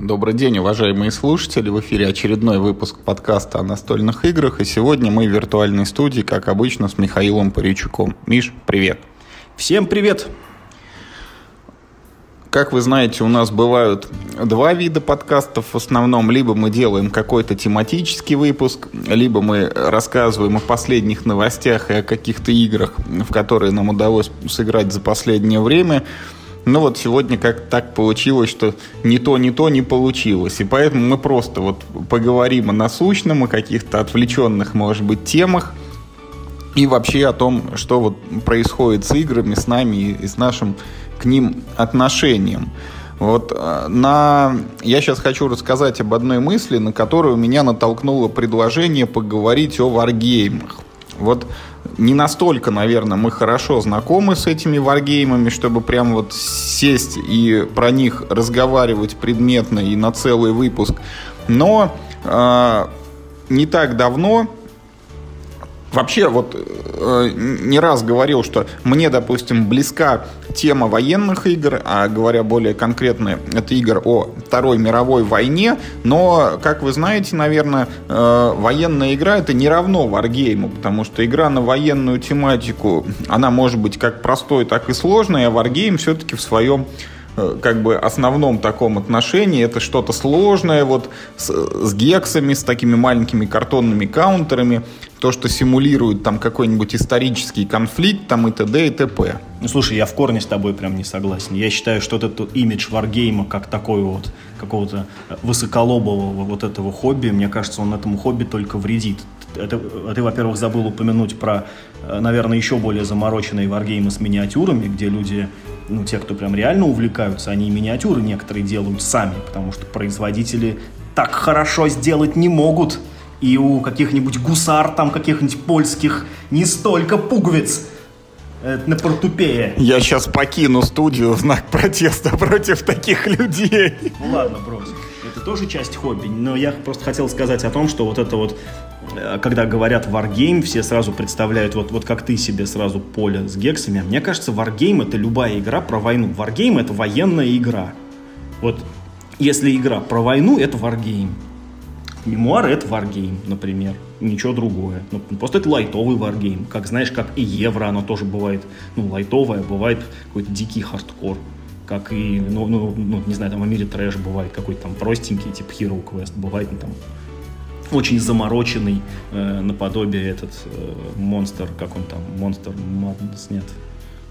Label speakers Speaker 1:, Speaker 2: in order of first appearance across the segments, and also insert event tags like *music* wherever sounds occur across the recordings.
Speaker 1: Добрый день, уважаемые слушатели. В эфире очередной выпуск подкаста о настольных играх. И сегодня мы в виртуальной студии, как обычно, с Михаилом Паричуком. Миш, привет.
Speaker 2: Всем привет.
Speaker 1: Как вы знаете, у нас бывают два вида подкастов в основном. Либо мы делаем какой-то тематический выпуск, либо мы рассказываем о последних новостях и о каких-то играх, в которые нам удалось сыграть за последнее время. Ну вот сегодня как так получилось, что ни то, ни то не получилось. И поэтому мы просто вот поговорим о насущном, о каких-то отвлеченных, может быть, темах. И вообще о том, что вот происходит с играми, с нами и с нашим к ним отношением. Вот э, на... я сейчас хочу рассказать об одной мысли, на которую меня натолкнуло предложение поговорить о варгеймах. Вот не настолько, наверное, мы хорошо знакомы с этими варгеймами, чтобы прям вот сесть и про них разговаривать предметно и на целый выпуск. Но э, не так давно Вообще, вот э, не раз говорил, что мне, допустим, близка тема военных игр, а говоря более конкретно, это игр о Второй мировой войне, но, как вы знаете, наверное, э, военная игра это не равно варгейму, потому что игра на военную тематику, она может быть как простой, так и сложной, а варгейм все-таки в своем как бы основном таком отношении это что-то сложное вот с, с гексами, с такими маленькими картонными каунтерами, то, что симулирует там какой-нибудь исторический конфликт там и т.д. и т.п.
Speaker 2: Ну, слушай, я в корне с тобой прям не согласен. Я считаю, что этот имидж варгейма как такой вот какого-то высоколобового вот этого хобби, мне кажется, он этому хобби только вредит. Это, ты, во-первых, забыл упомянуть про, э, наверное, еще более замороченные варгеймы с миниатюрами, где люди ну, те, кто прям реально увлекаются, они миниатюры некоторые делают сами, потому что производители так хорошо сделать не могут. И у каких-нибудь гусар, там каких-нибудь польских, не столько пуговиц, это на портупее.
Speaker 1: Я сейчас покину студию в знак протеста против таких людей.
Speaker 2: Ну ладно, брось. Это тоже часть хобби, но я просто хотел сказать о том, что вот это вот Э, когда говорят Wargame, все сразу представляют, вот, вот как ты себе сразу поле с гексами. Мне кажется, Wargame это любая игра про войну. Wargame это военная игра. Вот если игра про войну, это Wargame. Мемуары это Wargame, например. Ничего другое. Ну, просто это лайтовый Wargame. Как знаешь, как и Евро, оно тоже бывает, ну, лайтовое, бывает какой-то дикий хардкор как и, ну, ну, ну, не знаю, там в мире трэш бывает какой-то там простенький, типа Hero Quest, бывает ну, там очень замороченный, э, наподобие этот э, монстр, как он там, монстр Madness, нет.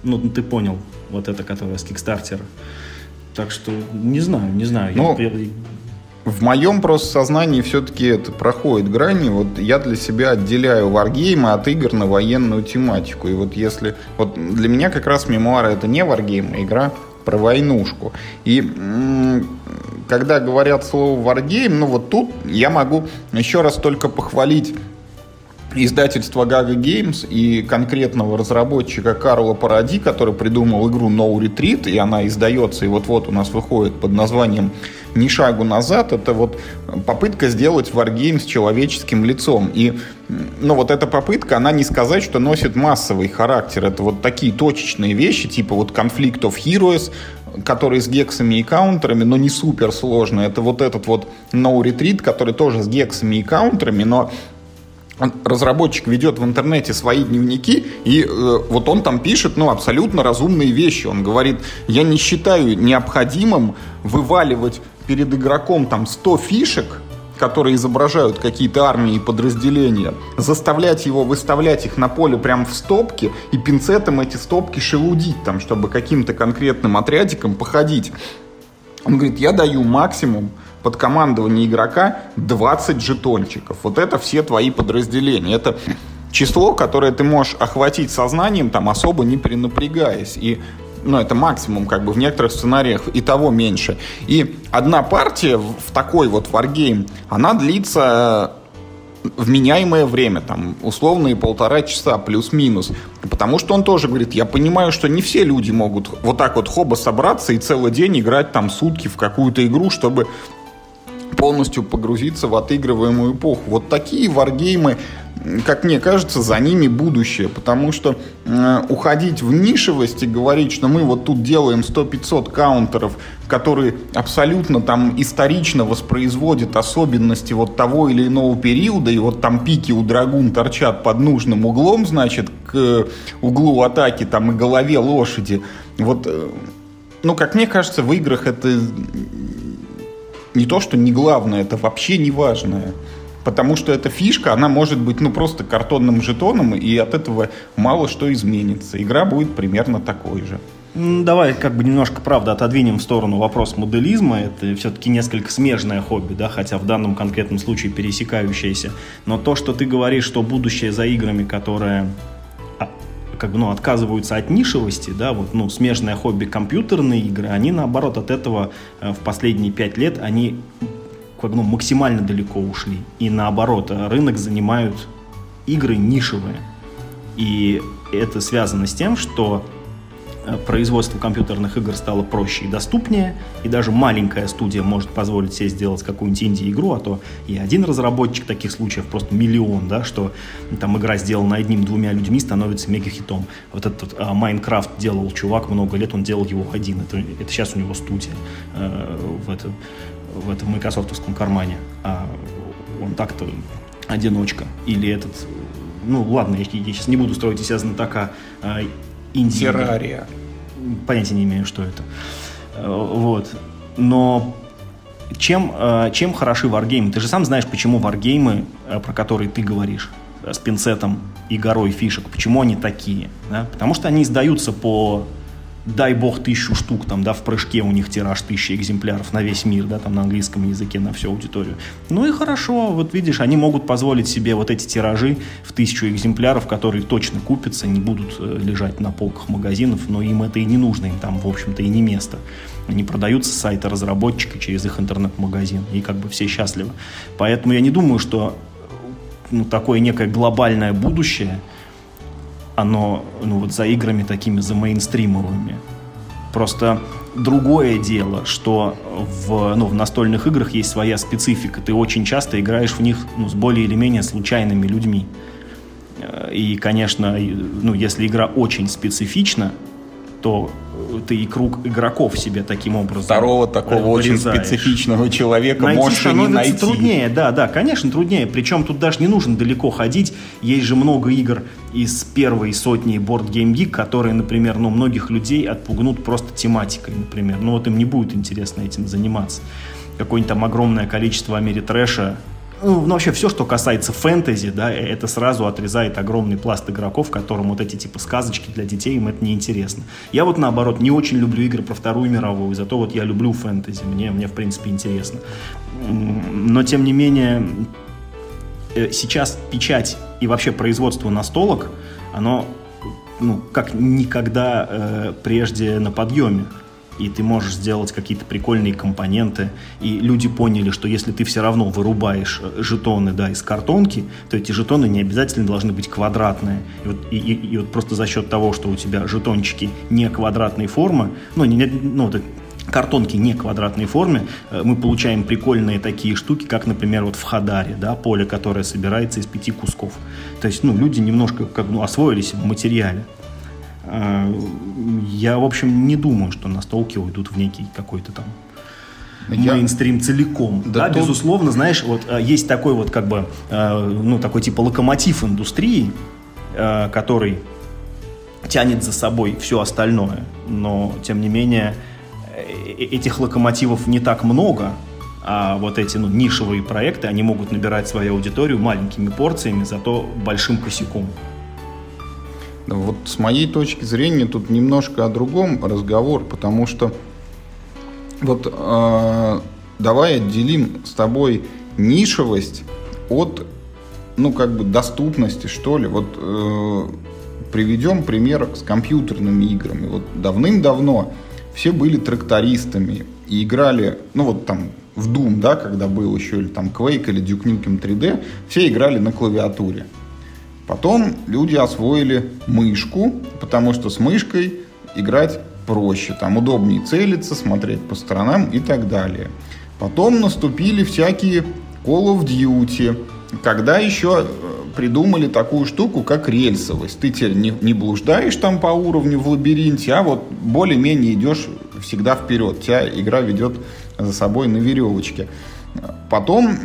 Speaker 2: Ну, ты понял, вот это, которое с Кикстартера. Так что, не знаю, не знаю.
Speaker 1: Ну, я, в моем просто сознании все-таки это проходит грани. Вот я для себя отделяю варгеймы от игр на военную тематику. И вот если... Вот для меня как раз мемуары это не варгейм, а игра про войнушку. И когда говорят слово Wargame, ну вот тут я могу еще раз только похвалить издательство Gaga Games и конкретного разработчика Карла Паради, который придумал игру No Retreat, и она издается, и вот-вот у нас выходит под названием «Ни шагу назад». Это вот попытка сделать Wargame с человеческим лицом. И ну, вот эта попытка, она не сказать, что носит массовый характер. Это вот такие точечные вещи, типа вот Conflict of Heroes, который с гексами и каунтерами, но не супер сложно. Это вот этот вот No Retreat, который тоже с гексами и каунтерами, но разработчик ведет в интернете свои дневники, и э, вот он там пишет, ну, абсолютно разумные вещи. Он говорит, я не считаю необходимым вываливать перед игроком там 100 фишек, которые изображают какие-то армии и подразделения, заставлять его выставлять их на поле прямо в стопке и пинцетом эти стопки шелудить, там, чтобы каким-то конкретным отрядиком походить. Он говорит, я даю максимум под командование игрока 20 жетончиков. Вот это все твои подразделения. Это число, которое ты можешь охватить сознанием, там особо не перенапрягаясь. И ну, это максимум, как бы в некоторых сценариях и того меньше. И одна партия в такой вот варгейм, она длится э, вменяемое время, там, условные полтора часа, плюс-минус. Потому что он тоже говорит, я понимаю, что не все люди могут вот так вот хоба собраться и целый день играть там сутки в какую-то игру, чтобы полностью погрузиться в отыгрываемую эпоху. Вот такие варгеймы как мне кажется, за ними будущее, потому что э, уходить в нишевость и говорить, что мы вот тут делаем 100-500 каунтеров, которые абсолютно там исторично воспроизводят особенности вот того или иного периода, и вот там пики у драгун торчат под нужным углом, значит, к углу атаки там и голове лошади. Вот, э, ну, как мне кажется, в играх это не то, что не главное, это вообще не важное потому что эта фишка, она может быть ну просто картонным жетоном, и от этого мало что изменится. Игра будет примерно такой же.
Speaker 2: Давай как бы немножко, правда, отодвинем в сторону вопрос моделизма. Это все-таки несколько смежное хобби, да, хотя в данном конкретном случае пересекающееся. Но то, что ты говоришь, что будущее за играми, которые как бы, ну, отказываются от нишевости, да, вот, ну, смежное хобби компьютерные игры, они, наоборот, от этого э, в последние пять лет, они как, ну, максимально далеко ушли. И наоборот, рынок занимают игры нишевые. И это связано с тем, что производство компьютерных игр стало проще и доступнее, и даже маленькая студия может позволить себе сделать какую-нибудь инди-игру, а то и один разработчик таких случаев просто миллион, да, что там игра сделана одним-двумя людьми становится мега-хитом. Вот этот а, Майнкрафт делал чувак много лет, он делал его один, это, это сейчас у него студия э, в этом в этом майкрософтовском кармане, а он так-то одиночка. Или этот, ну ладно, я, я сейчас не буду строить из себя знатока а, инди.
Speaker 1: Террария.
Speaker 2: Понятия не имею, что это. Э, вот. Но чем, э, чем хороши варгеймы? Ты же сам знаешь, почему варгеймы, э, про которые ты говоришь, с пинцетом и горой фишек, почему они такие? Да? Потому что они издаются по дай бог тысячу штук, там, да, в прыжке у них тираж тысячи экземпляров на весь мир, да, там, на английском языке, на всю аудиторию. Ну и хорошо, вот видишь, они могут позволить себе вот эти тиражи в тысячу экземпляров, которые точно купятся, не будут э, лежать на полках магазинов, но им это и не нужно, им там, в общем-то, и не место. Они продаются с сайта разработчика через их интернет-магазин, и как бы все счастливы. Поэтому я не думаю, что ну, такое некое глобальное будущее – оно ну, вот за играми такими, за мейнстримовыми. Просто другое дело, что в, ну, в настольных играх есть своя специфика. Ты очень часто играешь в них ну, с более или менее случайными людьми. И, конечно, ну, если игра очень специфична, то ты и круг игроков себе таким образом
Speaker 1: Второго такого очень специфичного человека найти можешь и не найти.
Speaker 2: труднее, да, да, конечно, труднее. Причем тут даже не нужно далеко ходить. Есть же много игр из первой сотни Board Game Geek, которые, например, ну, многих людей отпугнут просто тематикой, например. Ну, вот им не будет интересно этим заниматься. Какое-нибудь там огромное количество Америтрэша ну, ну, вообще все, что касается фэнтези, да, э, это сразу отрезает огромный пласт игроков, которым вот эти типа сказочки для детей, им это неинтересно. Я вот наоборот не очень люблю игры про Вторую мировую, зато вот я люблю фэнтези, мне, мне в принципе интересно. Но тем не менее, э, сейчас печать и вообще производство настолок, оно ну, как никогда э, прежде на подъеме и ты можешь сделать какие-то прикольные компоненты, и люди поняли, что если ты все равно вырубаешь э, жетоны да, из картонки, то эти жетоны не обязательно должны быть квадратные. И вот, и, и, и вот просто за счет того, что у тебя жетончики не квадратной формы, ну, не, ну, картонки не квадратной форме, э, мы получаем прикольные такие штуки, как, например, вот в Хадаре, да, поле, которое собирается из пяти кусков. То есть, ну, люди немножко как ну, освоились в материале. Э, я, в общем, не думаю, что настолки уйдут в некий какой-то там я... мейнстрим целиком. Да, да то... безусловно, знаешь, вот э, есть такой вот как бы, э, ну, такой типа локомотив индустрии, который тянет за собой все остальное. Но, тем не менее, этих локомотивов не так много, а вот эти ну, нишевые проекты, они могут набирать свою аудиторию маленькими порциями, зато большим косяком.
Speaker 1: Вот с моей точки зрения тут немножко о другом разговор, потому что вот э, давай отделим с тобой нишевость от, ну, как бы доступности, что ли. Вот э, приведем пример с компьютерными играми. Вот давным-давно все были трактористами и играли, ну, вот там в Doom, да, когда был еще, или там Quake, или Duke Nukem 3D, все играли на клавиатуре. Потом люди освоили мышку, потому что с мышкой играть проще. Там удобнее целиться, смотреть по сторонам и так далее. Потом наступили всякие Call of Duty, когда еще э, придумали такую штуку, как рельсовость. Ты теперь не, не блуждаешь там по уровню в лабиринте, а вот более-менее идешь всегда вперед. Тебя игра ведет за собой на веревочке. Потом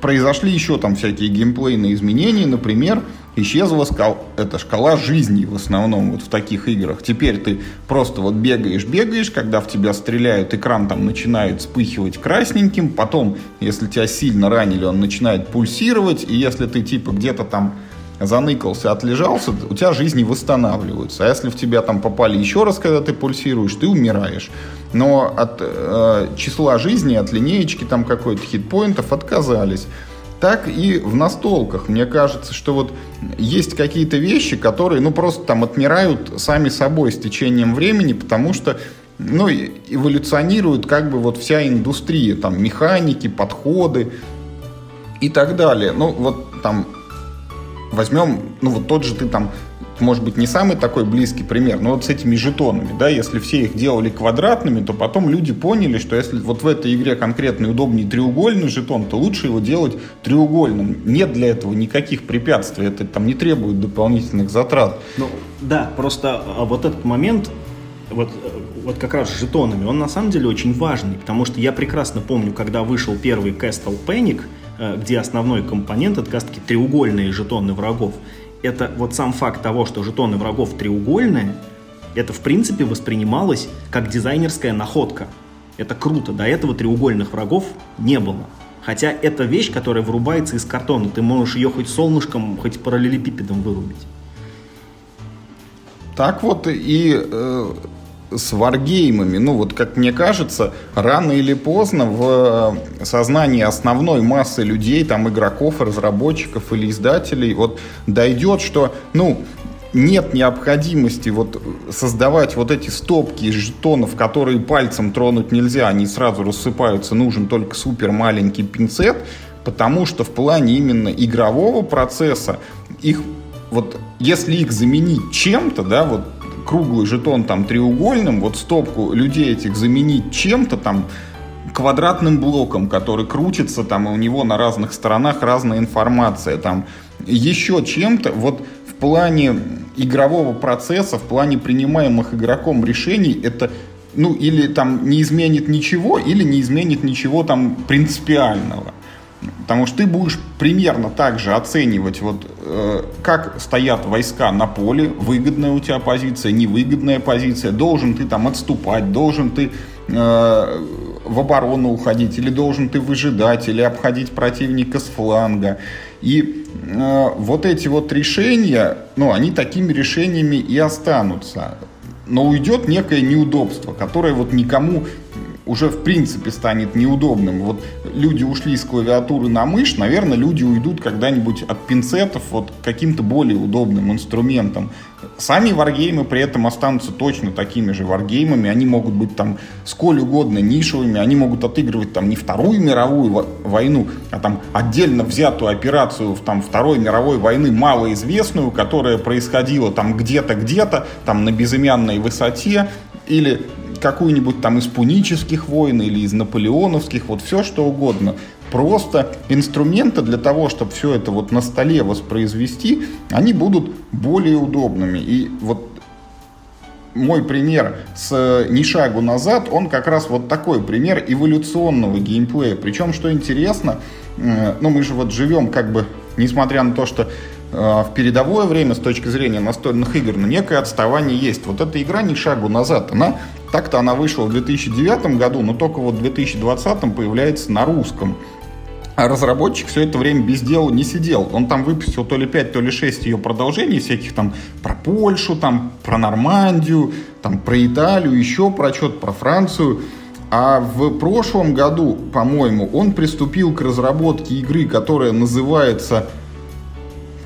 Speaker 1: произошли еще там всякие геймплейные изменения. Например, исчезла скал, эта шкала жизни в основном вот в таких играх. Теперь ты просто вот бегаешь, бегаешь, когда в тебя стреляют, экран там начинает вспыхивать красненьким, потом, если тебя сильно ранили, он начинает пульсировать, и если ты типа где-то там заныкался, отлежался, у тебя жизни восстанавливаются. А если в тебя там попали еще раз, когда ты пульсируешь, ты умираешь. Но от э, числа жизни, от линеечки там какой-то хитпоинтов отказались так и в настолках. Мне кажется, что вот есть какие-то вещи, которые, ну, просто там отмирают сами собой с течением времени, потому что ну, эволюционирует как бы вот вся индустрия, там, механики, подходы и так далее. Ну, вот там возьмем, ну, вот тот же ты там может быть, не самый такой близкий пример, но вот с этими жетонами, да, если все их делали квадратными, то потом люди поняли, что если вот в этой игре конкретно удобнее треугольный жетон, то лучше его делать треугольным. Нет для этого никаких препятствий, это там не требует дополнительных затрат.
Speaker 2: Ну, да, просто а, вот этот момент, вот, вот как раз с жетонами, он на самом деле очень важный, потому что я прекрасно помню, когда вышел первый Castle Panic, где основной компонент это как таки треугольные жетоны врагов это вот сам факт того, что жетоны врагов треугольные, это в принципе воспринималось как дизайнерская находка. Это круто, до этого треугольных врагов не было. Хотя это вещь, которая вырубается из картона. Ты можешь ее хоть солнышком, хоть параллелепипедом вырубить.
Speaker 1: Так вот и э, с варгеймами. Ну вот, как мне кажется, рано или поздно в э, сознании основной массы людей, там игроков, разработчиков или издателей, вот дойдет, что, ну, нет необходимости вот создавать вот эти стопки из жетонов, которые пальцем тронуть нельзя, они сразу рассыпаются, нужен только супер маленький пинцет, потому что в плане именно игрового процесса их вот если их заменить чем-то, да, вот круглый жетон там треугольным, вот стопку людей этих заменить чем-то там, квадратным блоком, который крутится там, и у него на разных сторонах разная информация, там, еще чем-то, вот в плане игрового процесса, в плане принимаемых игроком решений, это ну, или там не изменит ничего, или не изменит ничего там принципиального. Потому что ты будешь примерно так же оценивать, вот, э, как стоят войска на поле, выгодная у тебя позиция, невыгодная позиция, должен ты там отступать, должен ты э, в оборону уходить, или должен ты выжидать, или обходить противника с фланга. И э, вот эти вот решения, ну, они такими решениями и останутся. Но уйдет некое неудобство, которое вот никому уже в принципе станет неудобным. Вот люди ушли с клавиатуры на мышь, наверное, люди уйдут когда-нибудь от пинцетов вот каким-то более удобным инструментом. Сами варгеймы при этом останутся точно такими же варгеймами. Они могут быть там сколь угодно нишевыми, они могут отыгрывать там не Вторую мировую войну, а там отдельно взятую операцию в там Второй мировой войны малоизвестную, которая происходила там где-то, где-то, там на безымянной высоте, или какую-нибудь там из пунических войн или из наполеоновских, вот все что угодно. Просто инструменты для того, чтобы все это вот на столе воспроизвести, они будут более удобными. И вот мой пример с «Ни шагу назад», он как раз вот такой пример эволюционного геймплея. Причем, что интересно, э, ну мы же вот живем как бы, несмотря на то, что э, в передовое время с точки зрения настольных игр, но некое отставание есть. Вот эта игра «Ни шагу назад», она так-то она вышла в 2009 году, но только вот в 2020 появляется на русском. А разработчик все это время без дела не сидел. Он там выпустил то ли 5, то ли 6 ее продолжений, всяких там про Польшу, там про Нормандию, там про Италию, еще про что-то про Францию. А в прошлом году, по-моему, он приступил к разработке игры, которая называется,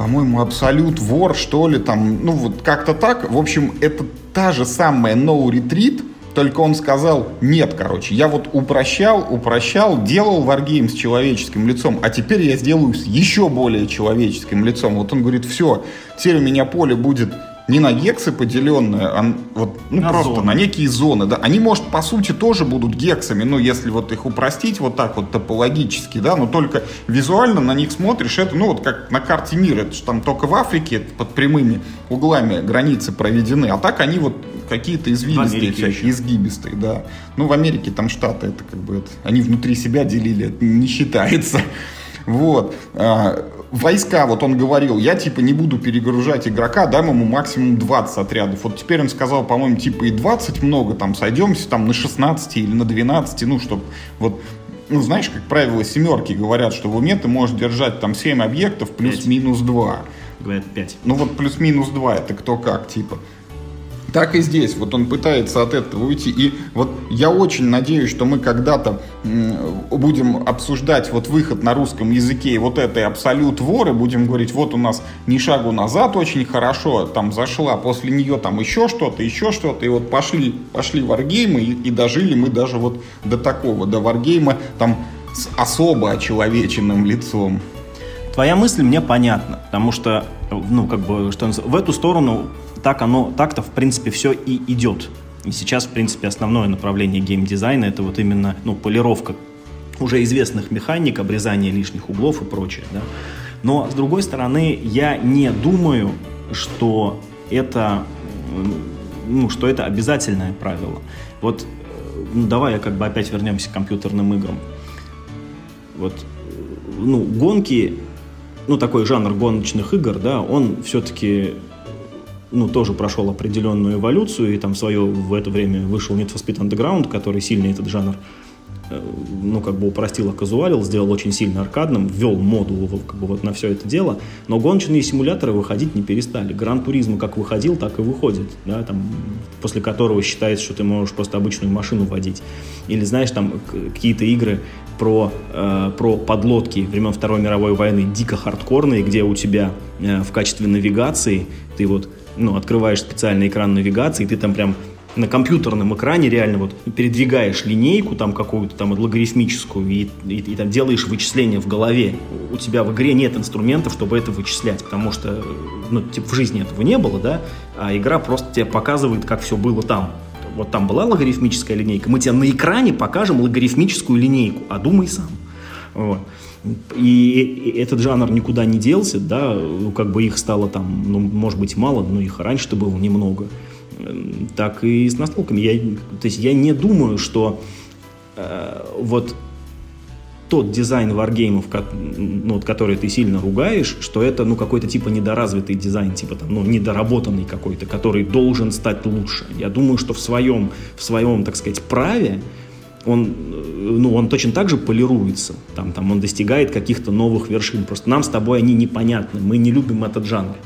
Speaker 1: по-моему, Абсолют Вор, что ли, там, ну вот как-то так. В общем, это та же самая No Retreat, только он сказал, нет, короче, я вот упрощал, упрощал, делал Wargame с человеческим лицом, а теперь я сделаю с еще более человеческим лицом. Вот он говорит, все, теперь у меня поле будет не на гексы поделенные, а вот, ну, на просто зоны. на некие зоны, да. Они, может, по сути, тоже будут гексами, ну, если вот их упростить вот так вот топологически, да, но только визуально на них смотришь, это, ну, вот как на карте мира, это же там только в Африке под прямыми углами границы проведены, а так они вот какие-то извилистые всякие, изгибистые, да. Ну, в Америке там штаты, это как бы, это, они внутри себя делили, это не считается. *laughs* Вот. Войска, вот он говорил, я типа не буду перегружать игрока, дам ему максимум 20 отрядов. Вот теперь он сказал, по-моему, типа и 20 много, там сойдемся там на 16 или на 12, ну, чтобы вот ну, знаешь, как правило, семерки говорят, что в уме ты можешь держать там 7 объектов плюс-минус 2.
Speaker 2: Говорят 5.
Speaker 1: Ну вот плюс-минус 2, это кто как, типа. Так и здесь, вот он пытается от этого уйти. И вот я очень надеюсь, что мы когда-то будем обсуждать вот выход на русском языке и вот этой абсолют воры, будем говорить, вот у нас ни шагу назад очень хорошо, там зашла, после нее там еще что-то, еще что-то, и вот пошли, пошли варгеймы, и, и дожили мы даже вот до такого, до варгейма там с особо очеловеченным лицом.
Speaker 2: Твоя мысль мне понятна, потому что, ну, как бы, что в эту сторону так оно, так-то, в принципе, все и идет. И сейчас, в принципе, основное направление геймдизайна это вот именно, ну, полировка уже известных механик, обрезание лишних углов и прочее, да. Но, с другой стороны, я не думаю, что это, ну, что это обязательное правило. Вот, ну, давай как бы опять вернемся к компьютерным играм. Вот, ну, гонки, ну, такой жанр гоночных игр, да, он все-таки ну, тоже прошел определенную эволюцию, и там в свое в это время вышел Need for Speed Underground, который сильно этот жанр э, ну, как бы упростил, оказуалил, сделал очень сильно аркадным, ввел моду как бы, вот на все это дело, но гоночные симуляторы выходить не перестали. Гран Туризма как выходил, так и выходит, да, там, после которого считается, что ты можешь просто обычную машину водить. Или, знаешь, там какие-то игры про, э, про подлодки времен Второй мировой войны, дико хардкорные, где у тебя э, в качестве навигации ты вот ну, открываешь специальный экран навигации, и ты там прям на компьютерном экране реально вот передвигаешь линейку там какую-то там логарифмическую и, и, и там делаешь вычисления в голове. У тебя в игре нет инструментов, чтобы это вычислять, потому что ну, типа, в жизни этого не было, да, а игра просто тебе показывает, как все было там. Вот там была логарифмическая линейка, мы тебе на экране покажем логарифмическую линейку, а думай сам. Вот. И этот жанр никуда не делся, да, ну, как бы их стало там, ну, может быть, мало, но их раньше-то было немного. Эм, так и с настолками. Я, то есть я не думаю, что э, вот тот дизайн варгеймов, ну, вот, который ты сильно ругаешь, что это, ну, какой-то типа недоразвитый дизайн, типа там, ну, недоработанный какой-то, который должен стать лучше. Я думаю, что в своем, в своем, так сказать, праве он, ну, он точно так же полируется, там, там он достигает каких-то новых вершин. Просто нам с тобой они непонятны, мы не любим этот жанр.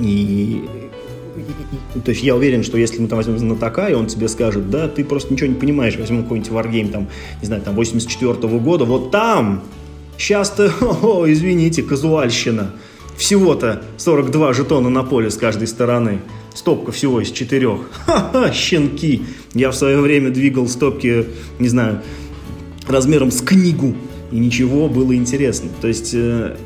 Speaker 2: И, и, то есть я уверен, что если мы там возьмем знатока, и он тебе скажет, да, ты просто ничего не понимаешь, возьмем какой-нибудь варгейм, там, не знаю, там, 84 -го года, вот там, сейчас-то, *laughs* о, извините, казуальщина, всего-то 42 жетона на поле с каждой стороны. Стопка всего из четырех. *laughs* Ха-ха, щенки. Я в свое время двигал стопки, не знаю, размером с книгу. И ничего, было интересно. То есть, э,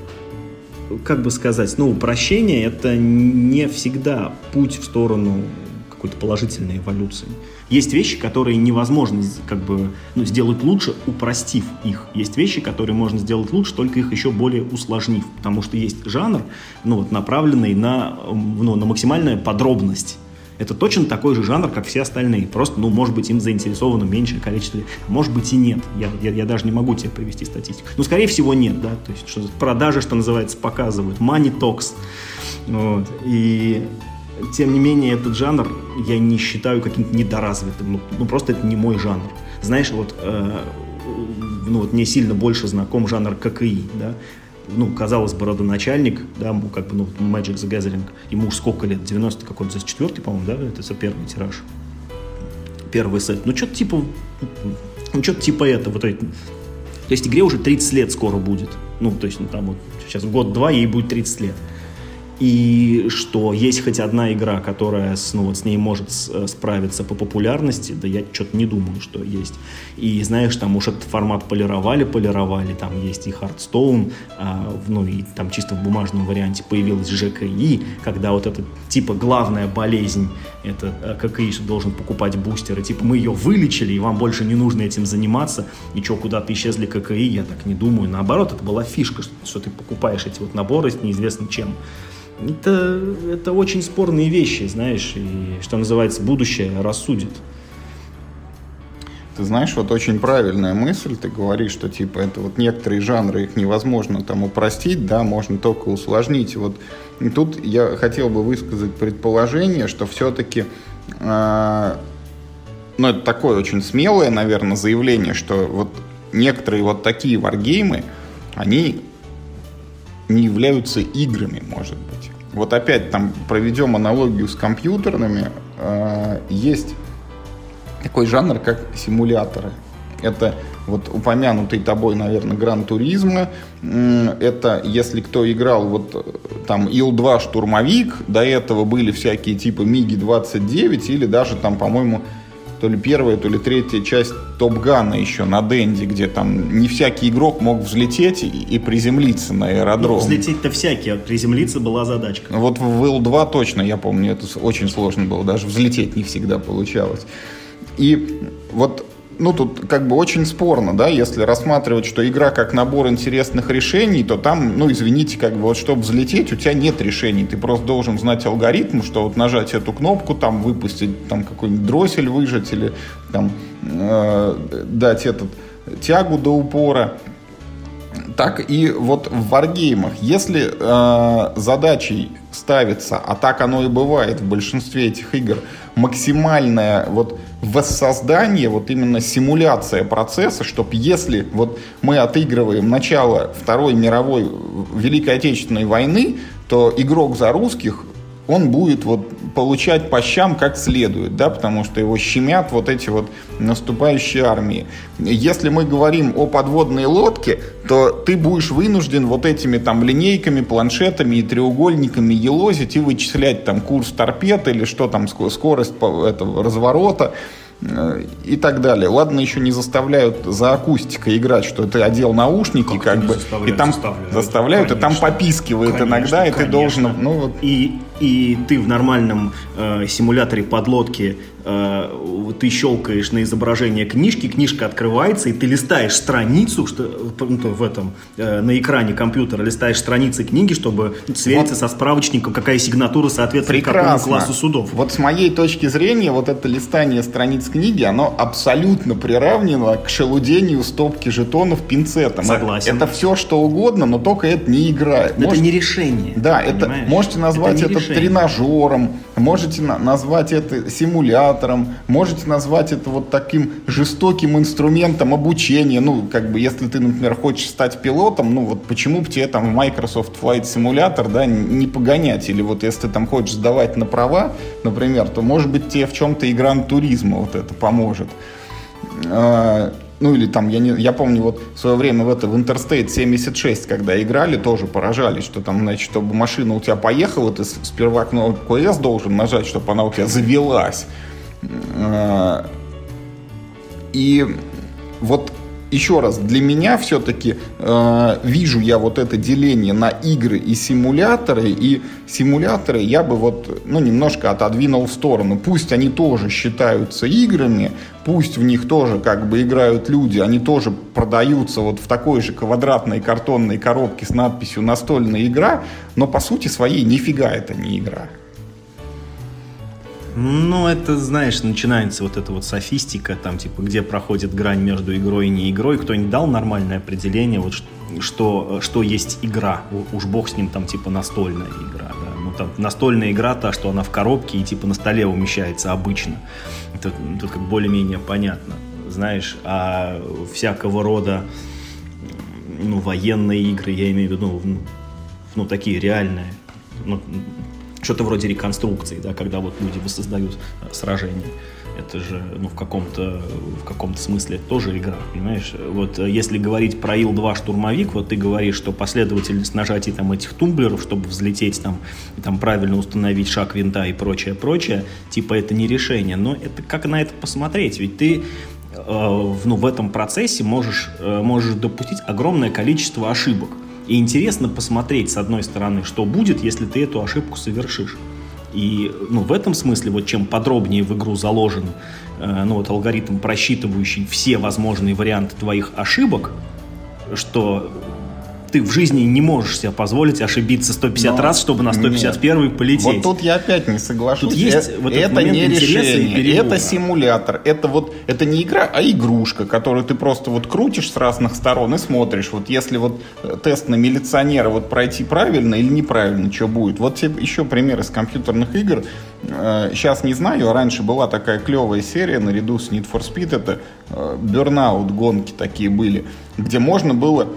Speaker 2: как бы сказать, ну, упрощение это не всегда путь в сторону какой-то положительной эволюции. Есть вещи, которые невозможно как бы, ну, сделать лучше, упростив их. Есть вещи, которые можно сделать лучше, только их еще более усложнив. Потому что есть жанр, ну, вот, направленный на, ну, на максимальную подробность. Это точно такой же жанр, как все остальные. Просто, ну, может быть, им заинтересовано меньшее количество. Может быть и нет. Я, я, я даже не могу тебе привести статистику. Ну, скорее всего, нет, да. То есть, что продажи, что называется, показывают. Money talks. Вот. И тем не менее, этот жанр я не считаю каким-то недоразвитым. Ну, ну просто это не мой жанр. Знаешь, вот, э, ну, вот мне сильно больше знаком жанр ККИ, да. Ну, казалось бы, родоначальник, да, как бы, ну, Magic the Gathering, ему уж сколько лет, 90 какой-то, 94 по-моему, да, это первый тираж. Первый сет. Ну, что-то типа, ну, что-то типа это, вот это. То есть игре уже 30 лет скоро будет. Ну, то есть, ну, там вот, сейчас год-два, ей будет 30 лет. И что есть хоть одна игра, которая с, ну, вот с ней может э, справиться по популярности, да я что-то не думаю, что есть. И знаешь, там уж этот формат полировали, полировали, там есть и Hearthstone, а, ну и там чисто в бумажном варианте появилась ЖКИ, когда вот это типа главная болезнь, это э, ККИ, что должен покупать бустеры, типа мы ее вылечили, и вам больше не нужно этим заниматься, и что, куда-то исчезли ККИ, я так не думаю. Наоборот, это была фишка, что, что ты покупаешь эти вот наборы с неизвестно чем. Это, это очень спорные вещи, знаешь, и, что называется, будущее рассудит.
Speaker 1: Ты знаешь, вот очень правильная мысль, ты говоришь, что типа это вот некоторые жанры, их невозможно там упростить, да, можно только усложнить. Вот тут я хотел бы высказать предположение, что все-таки, э, а, ну это такое очень смелое, наверное, заявление, что вот некоторые вот такие варгеймы, они не являются играми, может быть. Вот опять там проведем аналогию с компьютерными. А, есть такой жанр, как симуляторы. Это вот упомянутый тобой, наверное, Гран Туризма. Это, если кто играл, вот там Ил-2 Штурмовик, до этого были всякие типа Миги-29 или даже там, по-моему, то ли первая, то ли третья часть Топ Гана еще на Денде, где там не всякий игрок мог взлететь и, и приземлиться на аэродром. Ну,
Speaker 2: взлететь-то всякий, а приземлиться была задачка.
Speaker 1: Вот в Ил-2 точно, я помню, это очень сложно было, даже взлететь не всегда получалось. И вот ну, тут как бы очень спорно, да, если рассматривать, что игра как набор интересных решений, то там, ну, извините, как бы вот, чтобы взлететь, у тебя нет решений, ты просто должен знать алгоритм, что вот нажать эту кнопку, там, выпустить там какой-нибудь дроссель выжать или там э, дать этот тягу до упора, так и вот в варгеймах. Если э, задачей ставится, а так оно и бывает в большинстве этих игр, максимальное вот воссоздание, вот именно симуляция процесса, чтобы если вот мы отыгрываем начало Второй мировой Великой Отечественной войны, то игрок за русских он будет вот получать по щам как следует, да, потому что его щемят вот эти вот наступающие армии. Если мы говорим о подводной лодке, то ты будешь вынужден вот этими там линейками, планшетами и треугольниками елозить и вычислять там курс торпед или что там, скорость этого разворота и так далее. Ладно, еще не заставляют за акустикой играть, что ты одел наушники, как, как бы, и там заставляют, заставляют и там попискивает конечно, иногда, и конечно. ты должен,
Speaker 2: ну вот. И и ты в нормальном э, симуляторе подлодки э, ты щелкаешь на изображение книжки, книжка открывается, и ты листаешь страницу что, ну, в этом, э, на экране компьютера, листаешь страницы книги, чтобы свериться вот. со справочником, какая сигнатура соответствует Прекрасно. какому классу судов.
Speaker 1: Вот с моей точки зрения, вот это листание страниц книги, оно абсолютно приравнено к шелудению стопки жетонов пинцетом.
Speaker 2: Согласен.
Speaker 1: Это, это все, что угодно, но только это не игра.
Speaker 2: Это не решение.
Speaker 1: Да, это можете назвать это, это тренажером, можете на- назвать это симулятором, можете назвать это вот таким жестоким инструментом обучения. Ну, как бы, если ты, например, хочешь стать пилотом, ну, вот почему бы тебе там в Microsoft Flight Simulator, да, не погонять? Или вот если ты там хочешь сдавать на права, например, то, может быть, тебе в чем-то игра туризма вот это поможет. Ну или там, я, не, я помню, вот в свое время в это в Interstate 76, когда играли, тоже поражались, что там, значит, чтобы машина у тебя поехала, ты сперва кнопку S должен нажать, чтобы она у тебя завелась. А, и вот еще раз, для меня все-таки э, вижу я вот это деление на игры и симуляторы, и симуляторы я бы вот, ну, немножко отодвинул в сторону. Пусть они тоже считаются играми, пусть в них тоже как бы играют люди, они тоже продаются вот в такой же квадратной картонной коробке с надписью «настольная игра», но по сути своей нифига это не игра.
Speaker 2: Ну, это, знаешь, начинается вот эта вот софистика, там, типа, где проходит грань между игрой и не игрой. Кто-нибудь дал нормальное определение, вот, что, что есть игра? Уж бог с ним, там, типа, настольная игра, да. Ну, там, настольная игра та, что она в коробке и, типа, на столе умещается обычно. Это тут как более-менее понятно, знаешь. А всякого рода, ну, военные игры, я имею в виду, ну, ну такие реальные, ну, что-то вроде реконструкции, да, когда вот люди воссоздают э, сражения. Это же, ну, в каком-то, в каком-то смысле тоже игра, понимаешь? Вот э, если говорить про Ил-2 штурмовик, вот ты говоришь, что последовательность нажатий там этих тумблеров, чтобы взлететь там, и там правильно установить шаг винта и прочее, прочее, типа это не решение. Но это как на это посмотреть? Ведь ты э, ну, в этом процессе можешь, э, можешь допустить огромное количество ошибок. И интересно посмотреть, с одной стороны, что будет, если ты эту ошибку совершишь. И ну, в этом смысле, вот чем подробнее в игру заложен э, ну, вот алгоритм, просчитывающий все возможные варианты твоих ошибок, что ты в жизни не можешь себе позволить ошибиться 150 Но раз, чтобы на 151 нет. полететь.
Speaker 1: Вот тут я опять не соглашусь.
Speaker 2: Тут есть
Speaker 1: это,
Speaker 2: вот
Speaker 1: это не решение, это симулятор. Это вот это не игра, а игрушка, которую ты просто вот крутишь с разных сторон и смотришь. Вот если вот э, тест на милиционера вот пройти правильно или неправильно, что будет. Вот тебе еще пример из компьютерных игр. Сейчас э, не знаю, а раньше была такая клевая серия наряду с Need for Speed. Это э, Burnout гонки такие были, где можно было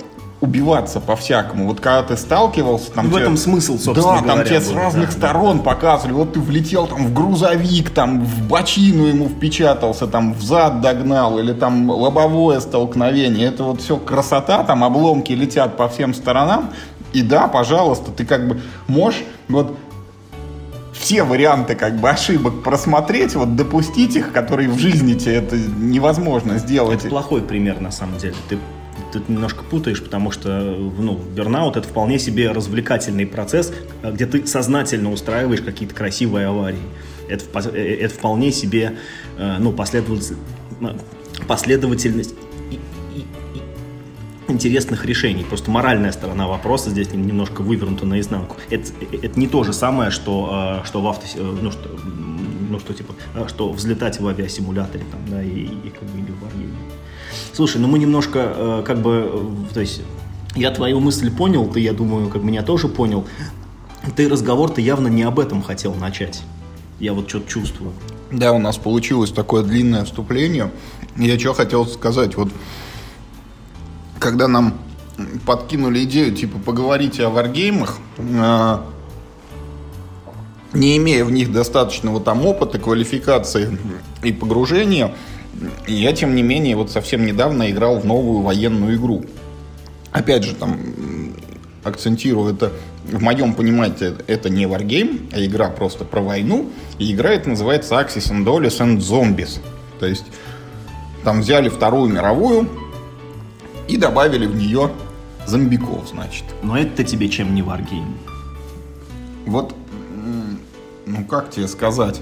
Speaker 1: убиваться по-всякому. Вот когда ты сталкивался, там
Speaker 2: в тебе, этом смысл, собственно
Speaker 1: Да, там тебе с разных да, сторон да. показывали. Вот ты влетел там в грузовик, там в бочину ему впечатался, там в зад догнал, или там лобовое столкновение. Это вот все красота, там обломки летят по всем сторонам. И да, пожалуйста, ты как бы можешь вот все варианты как бы ошибок просмотреть, вот допустить их, которые в жизни тебе это невозможно сделать.
Speaker 2: Это плохой пример на самом деле. Ты ты немножко путаешь, потому что ну, бернаут это вполне себе развлекательный процесс, где ты сознательно устраиваешь какие-то красивые аварии. Это, э, это вполне себе э, ну, последовательность, последовательность интересных решений. Просто моральная сторона вопроса здесь немножко вывернута наизнанку. Это, это не то же самое, что, э, что в авто... Ну, что, ну, что типа, что взлетать в авиасимуляторе там, да, и, и как бы или в Wargame. Слушай, ну мы немножко, э, как бы, э, то есть, я твою мысль понял, ты, я думаю, как меня тоже понял. Ты разговор-то явно не об этом хотел начать. Я вот что-то чувствую.
Speaker 1: Да, у нас получилось такое длинное вступление. Я что хотел сказать, вот когда нам подкинули идею, типа, поговорить о варгеймах, э, не имея в них достаточного там опыта, квалификации и погружения, я, тем не менее, вот совсем недавно играл в новую военную игру. Опять же, там, акцентирую это, в моем понимании, это не Wargame, а игра просто про войну. И игра это называется Axis and Dolls and Zombies. То есть, там взяли Вторую мировую и добавили в нее зомбиков, значит.
Speaker 2: Но это тебе чем не Wargame?
Speaker 1: Вот, ну как тебе сказать?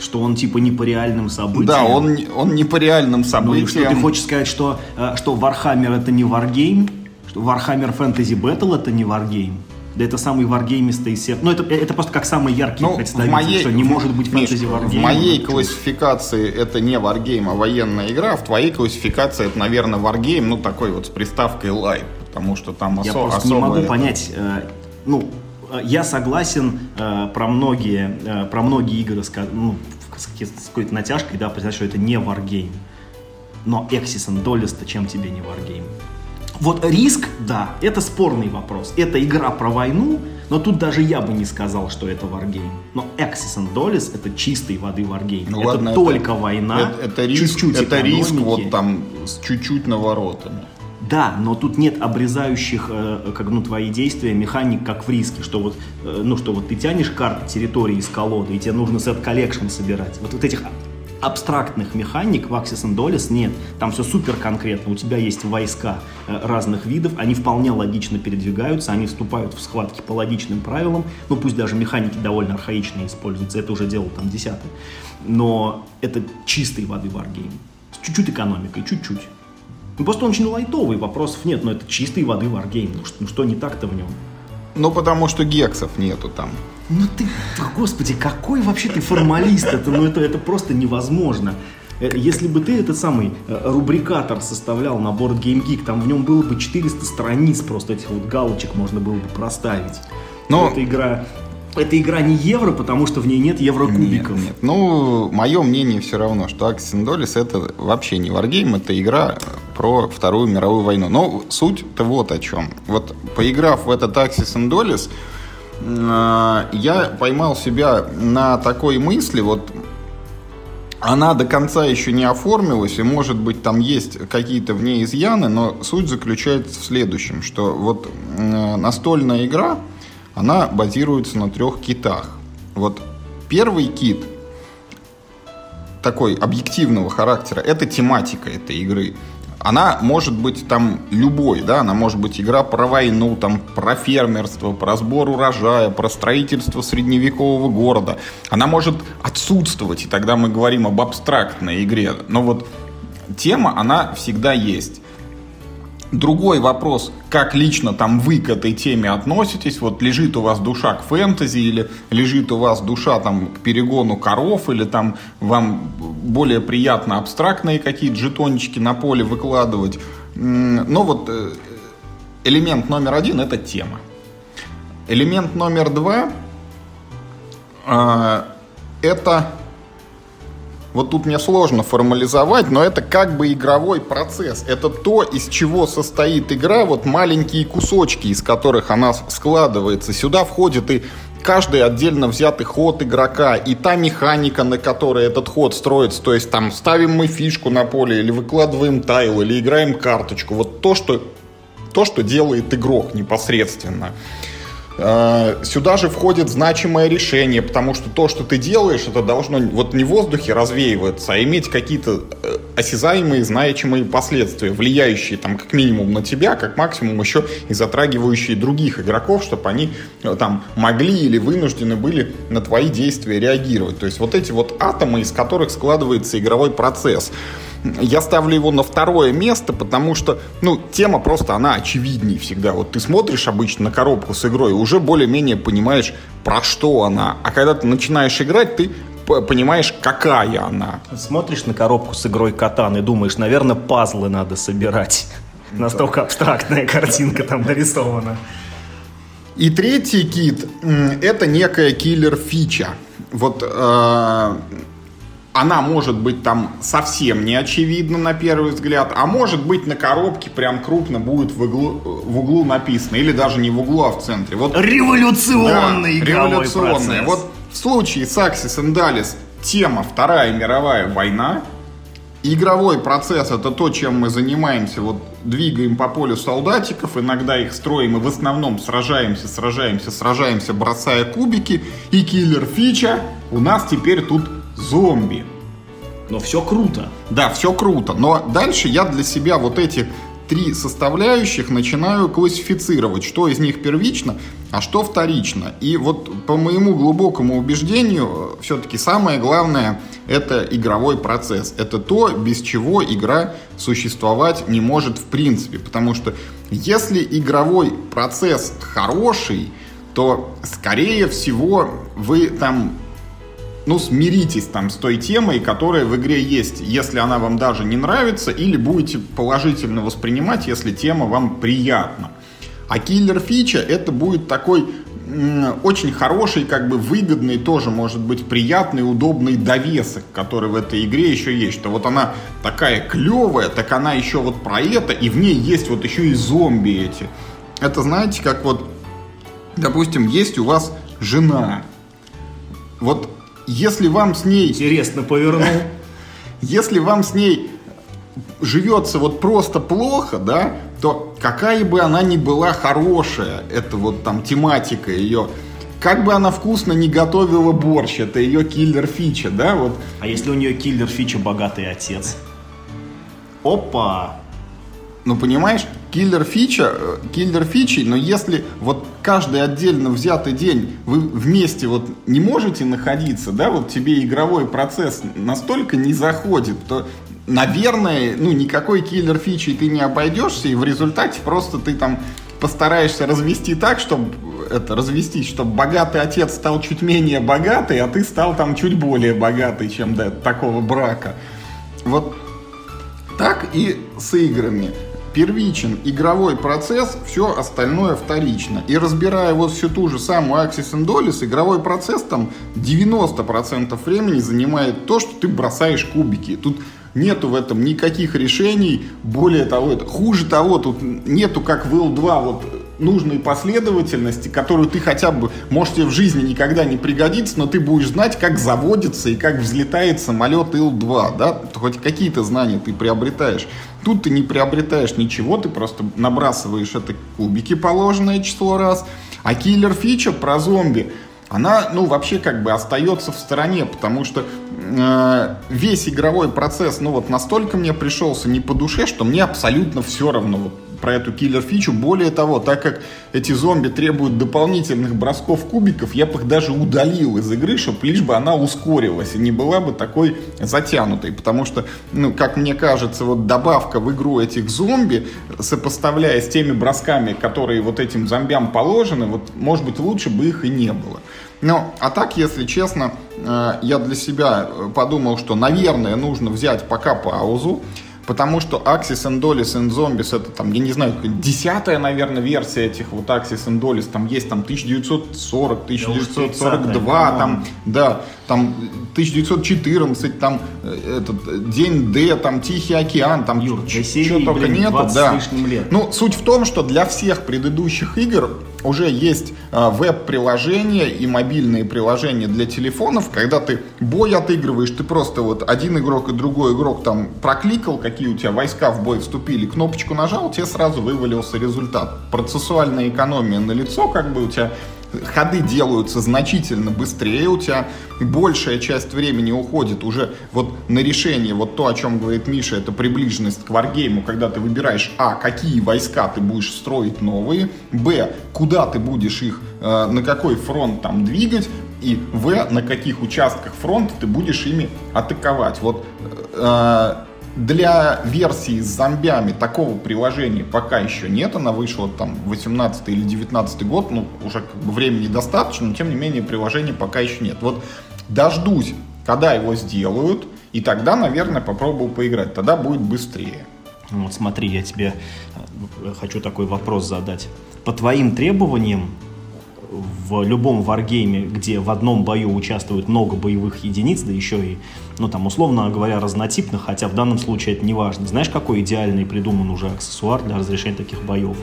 Speaker 2: Что он типа не по реальным событиям.
Speaker 1: Да, он, он не по реальным событиям. Ну,
Speaker 2: что ты хочешь сказать, что, э, что Warhammer это не Wargame? Что Warhammer Fantasy Battle это не Wargame? Да это самый варгеймистый из всех. Ну, это, это просто как самый яркий ну, представитель, моей, что не может быть фэнтези варгейм.
Speaker 1: В моей классификации это не варгейм, а военная игра. В твоей классификации это, наверное, варгейм, ну, такой вот с приставкой light. Потому что там
Speaker 2: Я просто не могу понять, э, ну, я согласен э, про многие, э, про многие игры с, ну, с, какой-то натяжкой, да, признать, что это не Wargame. Но and Dollis-то чем тебе не Wargame? Вот риск, да, это спорный вопрос. Это игра про войну, но тут даже я бы не сказал, что это Wargame. Но Axis and Allies это чистой воды Wargame. Ну, это ладно, только это, война,
Speaker 1: это, это риск, чуть-чуть Это риск вот там с чуть-чуть наворотами.
Speaker 2: Да, но тут нет обрезающих э, как, ну, твои действия механик, как в риске, что вот, э, ну, что вот ты тянешь карты территории из колоды, и тебе нужно set collection собирать. Вот, вот этих абстрактных механик в Axis and Allies нет. Там все супер конкретно. У тебя есть войска э, разных видов, они вполне логично передвигаются, они вступают в схватки по логичным правилам. Ну, пусть даже механики довольно архаичные используются, это уже дело там десятый. Но это чистой воды варгейм. С чуть-чуть экономикой, чуть-чуть. Ну, просто он очень лайтовый, вопросов нет, но это чистой воды варгейм. Ну, что, ну, что не так-то в нем?
Speaker 1: Ну, потому что гексов нету там.
Speaker 2: Ну ты, господи, какой вообще ты формалист? Это, ну, это, это просто невозможно. Э, если бы ты этот самый э, рубрикатор составлял на борт GameGeek, там в нем было бы 400 страниц просто этих вот галочек можно было бы проставить. Но... Эта игра эта игра не евро, потому что в ней нет еврокубиков. Нет, нет.
Speaker 1: Ну, мое мнение все равно, что Axis это вообще не варгейм, это игра про Вторую мировую войну. Но суть-то вот о чем. Вот поиграв в этот Axis Dollis, э, я поймал себя на такой мысли, вот она до конца еще не оформилась, и, может быть, там есть какие-то в ней изъяны, но суть заключается в следующем, что вот настольная игра, она базируется на трех китах. Вот первый кит такой объективного характера, это тематика этой игры она может быть там любой, да, она может быть игра про войну, там, про фермерство, про сбор урожая, про строительство средневекового города. Она может отсутствовать, и тогда мы говорим об абстрактной игре. Но вот тема, она всегда есть. Другой вопрос, как лично там вы к этой теме относитесь, вот лежит у вас душа к фэнтези, или лежит у вас душа там к перегону коров, или там вам более приятно абстрактные какие-то жетончики на поле выкладывать. Но вот э, элемент номер один – это тема. Элемент номер два э, – это вот тут мне сложно формализовать, но это как бы игровой процесс. Это то, из чего состоит игра, вот маленькие кусочки, из которых она складывается. Сюда входит и каждый отдельно взятый ход игрока, и та механика, на которой этот ход строится, то есть там ставим мы фишку на поле, или выкладываем тайл, или играем карточку. Вот то, что, то, что делает игрок непосредственно. Сюда же входит значимое решение, потому что то, что ты делаешь, это должно вот не в воздухе развеиваться, а иметь какие-то э, осязаемые, значимые последствия, влияющие там как минимум на тебя, как максимум еще и затрагивающие других игроков, чтобы они э, там могли или вынуждены были на твои действия реагировать. То есть вот эти вот атомы, из которых складывается игровой процесс. Я ставлю его на второе место, потому что, ну, тема просто, она очевиднее всегда. Вот ты смотришь обычно на коробку с игрой уже более-менее понимаешь, про что она. А когда ты начинаешь играть, ты понимаешь, какая она.
Speaker 2: Смотришь на коробку с игрой Катан и думаешь, наверное, пазлы надо собирать. *laughs* Настолько абстрактная картинка там нарисована.
Speaker 1: И третий кит – это некая киллер-фича. Вот э, она может быть там совсем не очевидна на первый взгляд, а может быть на коробке прям крупно будет в углу, в углу написано, или даже не в углу, а в центре. Вот,
Speaker 2: революционный
Speaker 1: да, революционный. Вот в случае с Axis and Dallas тема Вторая мировая война, Игровой процесс это то, чем мы занимаемся, вот двигаем по полю солдатиков, иногда их строим и в основном сражаемся, сражаемся, сражаемся, бросая кубики. И киллер фича у нас теперь тут зомби.
Speaker 2: Но все круто.
Speaker 1: Да, все круто. Но дальше я для себя вот эти три составляющих начинаю классифицировать, что из них первично, а что вторично. И вот по моему глубокому убеждению, все-таки самое главное – это игровой процесс. Это то, без чего игра существовать не может в принципе. Потому что если игровой процесс хороший, то, скорее всего, вы там ну, смиритесь там с той темой, которая в игре есть, если она вам даже не нравится, или будете положительно воспринимать, если тема вам приятна. А киллер фича это будет такой очень хороший, как бы выгодный, тоже может быть приятный, удобный довесок, который в этой игре еще есть. Что вот она такая клевая, так она еще вот про это, и в ней есть вот еще и зомби эти. Это знаете, как вот, допустим, есть у вас жена. Вот если вам с ней...
Speaker 2: Интересно повернул. *laughs*
Speaker 1: Если вам с ней живется вот просто плохо, да, то какая бы она ни была хорошая, это вот там тематика ее, как бы она вкусно не готовила борщ, это ее киллер-фича, да, вот.
Speaker 2: А если у нее киллер-фича богатый отец? Опа!
Speaker 1: Ну, понимаешь, киллер фича, э, киллер фичи, но если вот каждый отдельно взятый день вы вместе вот не можете находиться, да, вот тебе игровой процесс настолько не заходит, то, наверное, ну, никакой киллер фичей ты не обойдешься, и в результате просто ты там постараешься развести так, чтобы это развестись, чтобы богатый отец стал чуть менее богатый, а ты стал там чуть более богатый, чем до такого брака. Вот так и с играми первичен игровой процесс, все остальное вторично. И разбирая вот всю ту же самую Axis and Dollis, игровой процесс там 90% времени занимает то, что ты бросаешь кубики. Тут нету в этом никаких решений. Более того, это, хуже того, тут нету как в L2 вот нужной последовательности, которую ты хотя бы, может, тебе в жизни никогда не пригодится, но ты будешь знать, как заводится и как взлетает самолет Ил-2, да? Хоть какие-то знания ты приобретаешь. Тут ты не приобретаешь ничего, ты просто набрасываешь это кубики положенное число раз. А киллер-фича про зомби, она, ну, вообще как бы остается в стороне, потому что э, весь игровой процесс, ну, вот настолько мне пришелся не по душе, что мне абсолютно все равно. Вот про эту киллер-фичу. Более того, так как эти зомби требуют дополнительных бросков кубиков, я бы их даже удалил из игры, чтобы лишь бы она ускорилась и не была бы такой затянутой. Потому что, ну, как мне кажется, вот добавка в игру этих зомби, сопоставляя с теми бросками, которые вот этим зомбям положены, вот, может быть, лучше бы их и не было. Ну, а так, если честно, э, я для себя подумал, что, наверное, нужно взять пока паузу, потому что Axis and Dolis and Zombies это там, я не знаю, десятая, наверное, версия этих вот Axis and Dolis, там есть там 1940, 1942, там, да, там 1914, там э, этот День Д, там Тихий океан, там
Speaker 2: Юр, чего
Speaker 1: только нет, да. Лет. Ну, суть в том, что для всех предыдущих игр уже есть э, веб-приложения и мобильные приложения для телефонов, когда ты бой отыгрываешь, ты просто вот один игрок и другой игрок там прокликал, какие у тебя войска в бой вступили, кнопочку нажал, тебе сразу вывалился результат. Процессуальная экономия на лицо, как бы у тебя ходы делаются значительно быстрее, у тебя большая часть времени уходит уже вот на решение, вот то, о чем говорит Миша, это приближенность к варгейму, когда ты выбираешь, а, какие войска ты будешь строить новые, б, куда ты будешь их, э, на какой фронт там двигать, и в, на каких участках фронта ты будешь ими атаковать. Вот э, для версии с зомбями такого приложения пока еще нет. Она вышла там 18 или 19 год. Ну, уже как бы времени достаточно, но тем не менее приложения пока еще нет. Вот дождусь, когда его сделают, и тогда, наверное, попробую поиграть. Тогда будет быстрее.
Speaker 2: Вот смотри, я тебе э, хочу такой вопрос задать. По твоим требованиям, в любом варгейме, где в одном бою участвует много боевых единиц, да еще и, ну там, условно говоря, разнотипных, хотя в данном случае это не важно. Знаешь, какой идеальный придуман уже аксессуар для разрешения таких боев?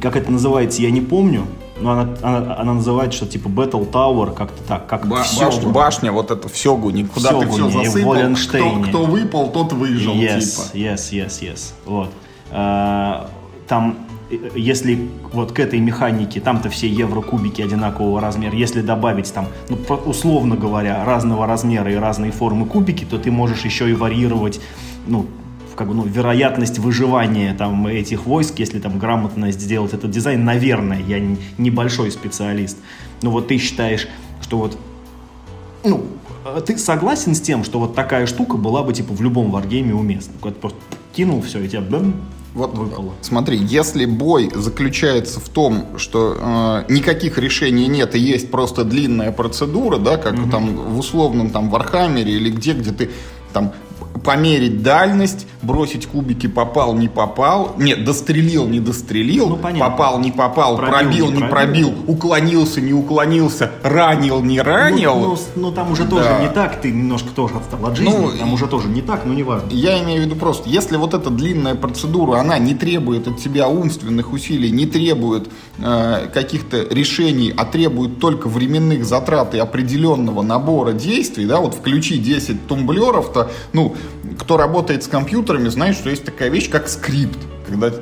Speaker 2: Как это называется, я не помню, но она, она, она называет, что типа Battle Tower, как-то так, как
Speaker 1: Ба- башня, башня, вот это в Сёгуне, куда
Speaker 2: Сёгуне, ты все засыпал,
Speaker 1: кто, кто выпал, тот выжил,
Speaker 2: yes, типа. Yes, yes, yes, вот. А, там если вот к этой механике, там-то все еврокубики одинакового размера, если добавить там, ну, условно говоря, разного размера и разные формы кубики, то ты можешь еще и варьировать, ну, как бы, ну, вероятность выживания там этих войск, если там грамотно сделать этот дизайн, наверное, я не большой специалист. Но вот ты считаешь, что вот, ну, ты согласен с тем, что вот такая штука была бы типа в любом варгейме уместна? Вот просто кинул все, и тебя бэм,
Speaker 1: вот выпало. Смотри, если бой заключается в том, что э, никаких решений нет и есть просто длинная процедура, да, как угу. там в условном там Вархаммере или где, где ты там померить дальность, бросить кубики, попал, не попал, нет, дострелил, не дострелил, ну, попал, не попал, пробил, пробил не, пробил, пробил, уклонился, не уклонился, ранил, не ранил. Ну,
Speaker 2: ну, ну там уже тоже да. не так, ты немножко тоже отстал от жизни, ну, там уже тоже не так, но не важно.
Speaker 1: Я имею в виду просто, если вот эта длинная процедура, она не требует от тебя умственных усилий, не требует э, каких-то решений, а требует только временных затрат и определенного набора действий, да, вот включи 10 тумблеров, то, ну, кто работает с компьютерами, знает, что есть такая вещь, как скрипт. Когда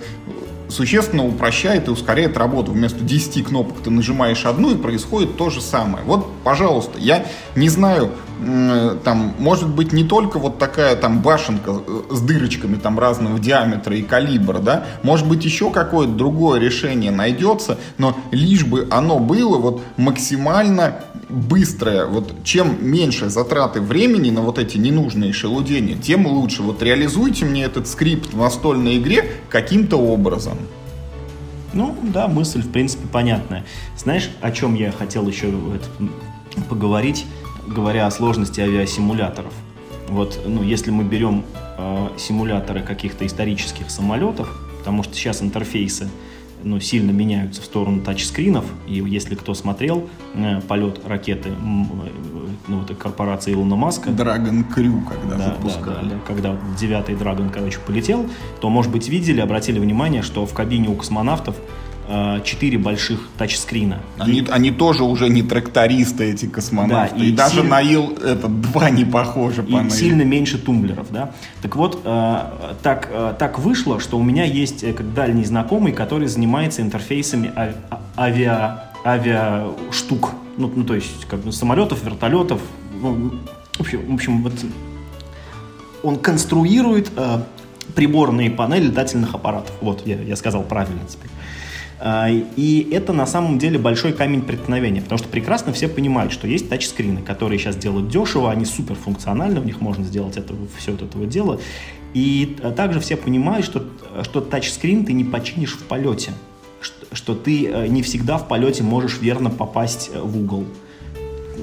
Speaker 1: существенно упрощает и ускоряет работу. Вместо 10 кнопок ты нажимаешь одну, и происходит то же самое. Вот, пожалуйста, я не знаю, там, может быть, не только вот такая там башенка э, с дырочками там разного диаметра и калибра, да, может быть, еще какое-то другое решение найдется, но лишь бы оно было вот максимально быстрое, вот чем меньше затраты времени на вот эти ненужные шелудения, тем лучше. Вот реализуйте мне этот скрипт в настольной игре каким-то образом.
Speaker 2: Ну, да, мысль, в принципе, понятная. Знаешь, о чем я хотел еще поговорить, говоря о сложности авиасимуляторов? Вот, ну, если мы берем э, симуляторы каких-то исторических самолетов, потому что сейчас интерфейсы ну, сильно меняются в сторону тачскринов. И если кто смотрел э, полет ракеты ну, этой корпорации Илона Маска.
Speaker 1: Dragon Crew, когда
Speaker 2: да,
Speaker 1: запускали.
Speaker 2: Да, да, да. Когда девятый Dragon, короче, полетел, то, может быть, видели, обратили внимание, что в кабине у космонавтов э, четыре больших тачскрина.
Speaker 1: Они, и, они тоже уже не трактористы, эти космонавты. Да, и, и даже сильно, на Ил это два не похожи
Speaker 2: по И сильно меньше тумблеров, да. Так вот, э, так, э, так вышло, что у меня есть э, как дальний знакомый, который занимается интерфейсами авиа, авиаштук. Ну, ну, то есть, как бы самолетов, вертолетов. Ну, в общем, в общем вот он конструирует э, приборные панели летательных аппаратов. Вот, я, я сказал правильно теперь. А, и это на самом деле большой камень преткновения, потому что прекрасно все понимают, что есть тачскрины, которые сейчас делают дешево, они супер функциональны, в них можно сделать это, все вот этого дела. И а, также все понимают, что, что тачскрин ты не починишь в полете, что, что ты э, не всегда в полете можешь верно попасть э, в угол,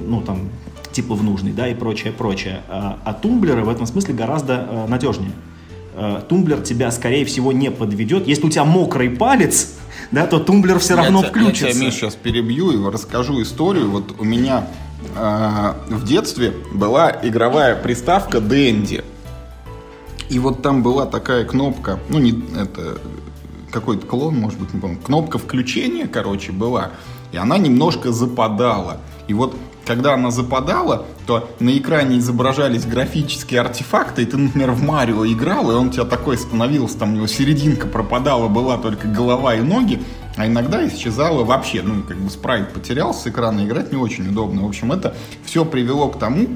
Speaker 2: ну там, типа в нужный, да, и прочее, прочее. А, а тумблеры в этом смысле гораздо э, надежнее. Тумблер тебя, скорее всего, не подведет. Если у тебя мокрый палец, да, то тумблер все равно
Speaker 1: я
Speaker 2: включится.
Speaker 1: Я тебя, Миш, сейчас перебью и расскажу историю. Вот у меня э, в детстве была игровая приставка Дэнди. И вот там была такая кнопка, ну, не это какой-то клон, может быть, не помню. Кнопка включения, короче, была. И она немножко западала. И вот когда она западала, то на экране изображались графические артефакты, и ты, например, в Марио играл, и он у тебя такой становился, там у него серединка пропадала, была только голова и ноги, а иногда исчезала вообще, ну, как бы спрайт потерялся с экрана, играть не очень удобно. В общем, это все привело к тому,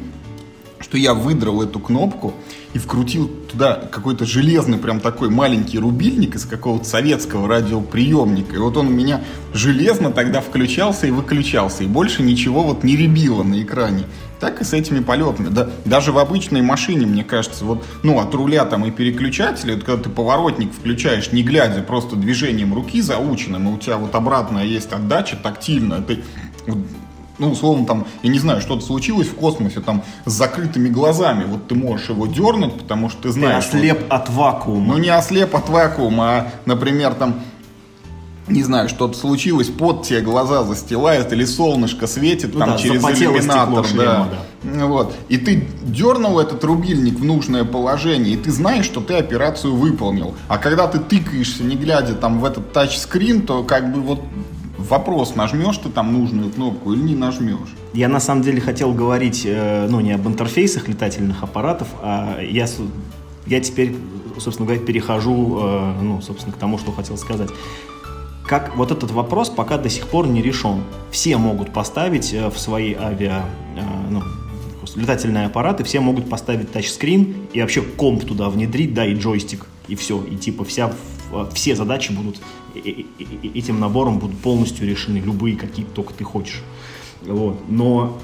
Speaker 1: что я выдрал эту кнопку и вкрутил туда какой-то железный прям такой маленький рубильник из какого-то советского радиоприемника. И вот он у меня железно тогда включался и выключался. И больше ничего вот не ребило на экране. Так и с этими полетами. Да, даже в обычной машине, мне кажется, вот, ну, от руля там и переключателя, вот, когда ты поворотник включаешь, не глядя, просто движением руки заученным, и у тебя вот обратная есть отдача тактильная, ты ну, условно, там, я не знаю, что-то случилось в космосе, там, с закрытыми глазами, вот ты можешь его дернуть, потому что ты знаешь...
Speaker 2: Ты ослеп вот, от вакуума.
Speaker 1: Ну, не ослеп от вакуума, а, например, там, не знаю, что-то случилось, под тебе глаза застилает, или солнышко светит ну, там да, через иллюминатор. Шлема, да. да. Вот. И ты дернул этот рубильник в нужное положение, и ты знаешь, что ты операцию выполнил. А когда ты тыкаешься, не глядя там в этот тачскрин, то как бы вот вопрос, нажмешь ты там нужную кнопку или не нажмешь.
Speaker 2: Я на самом деле хотел говорить, э, ну, не об интерфейсах летательных аппаратов, а я, я теперь, собственно говоря, перехожу, э, ну, собственно, к тому, что хотел сказать. Как вот этот вопрос пока до сих пор не решен. Все могут поставить э, в свои авиа, ну, летательные аппараты, все могут поставить тачскрин и вообще комп туда внедрить, да, и джойстик, и все. И типа вся, все задачи будут этим набором будут полностью решены любые, какие только ты хочешь. Вот. Но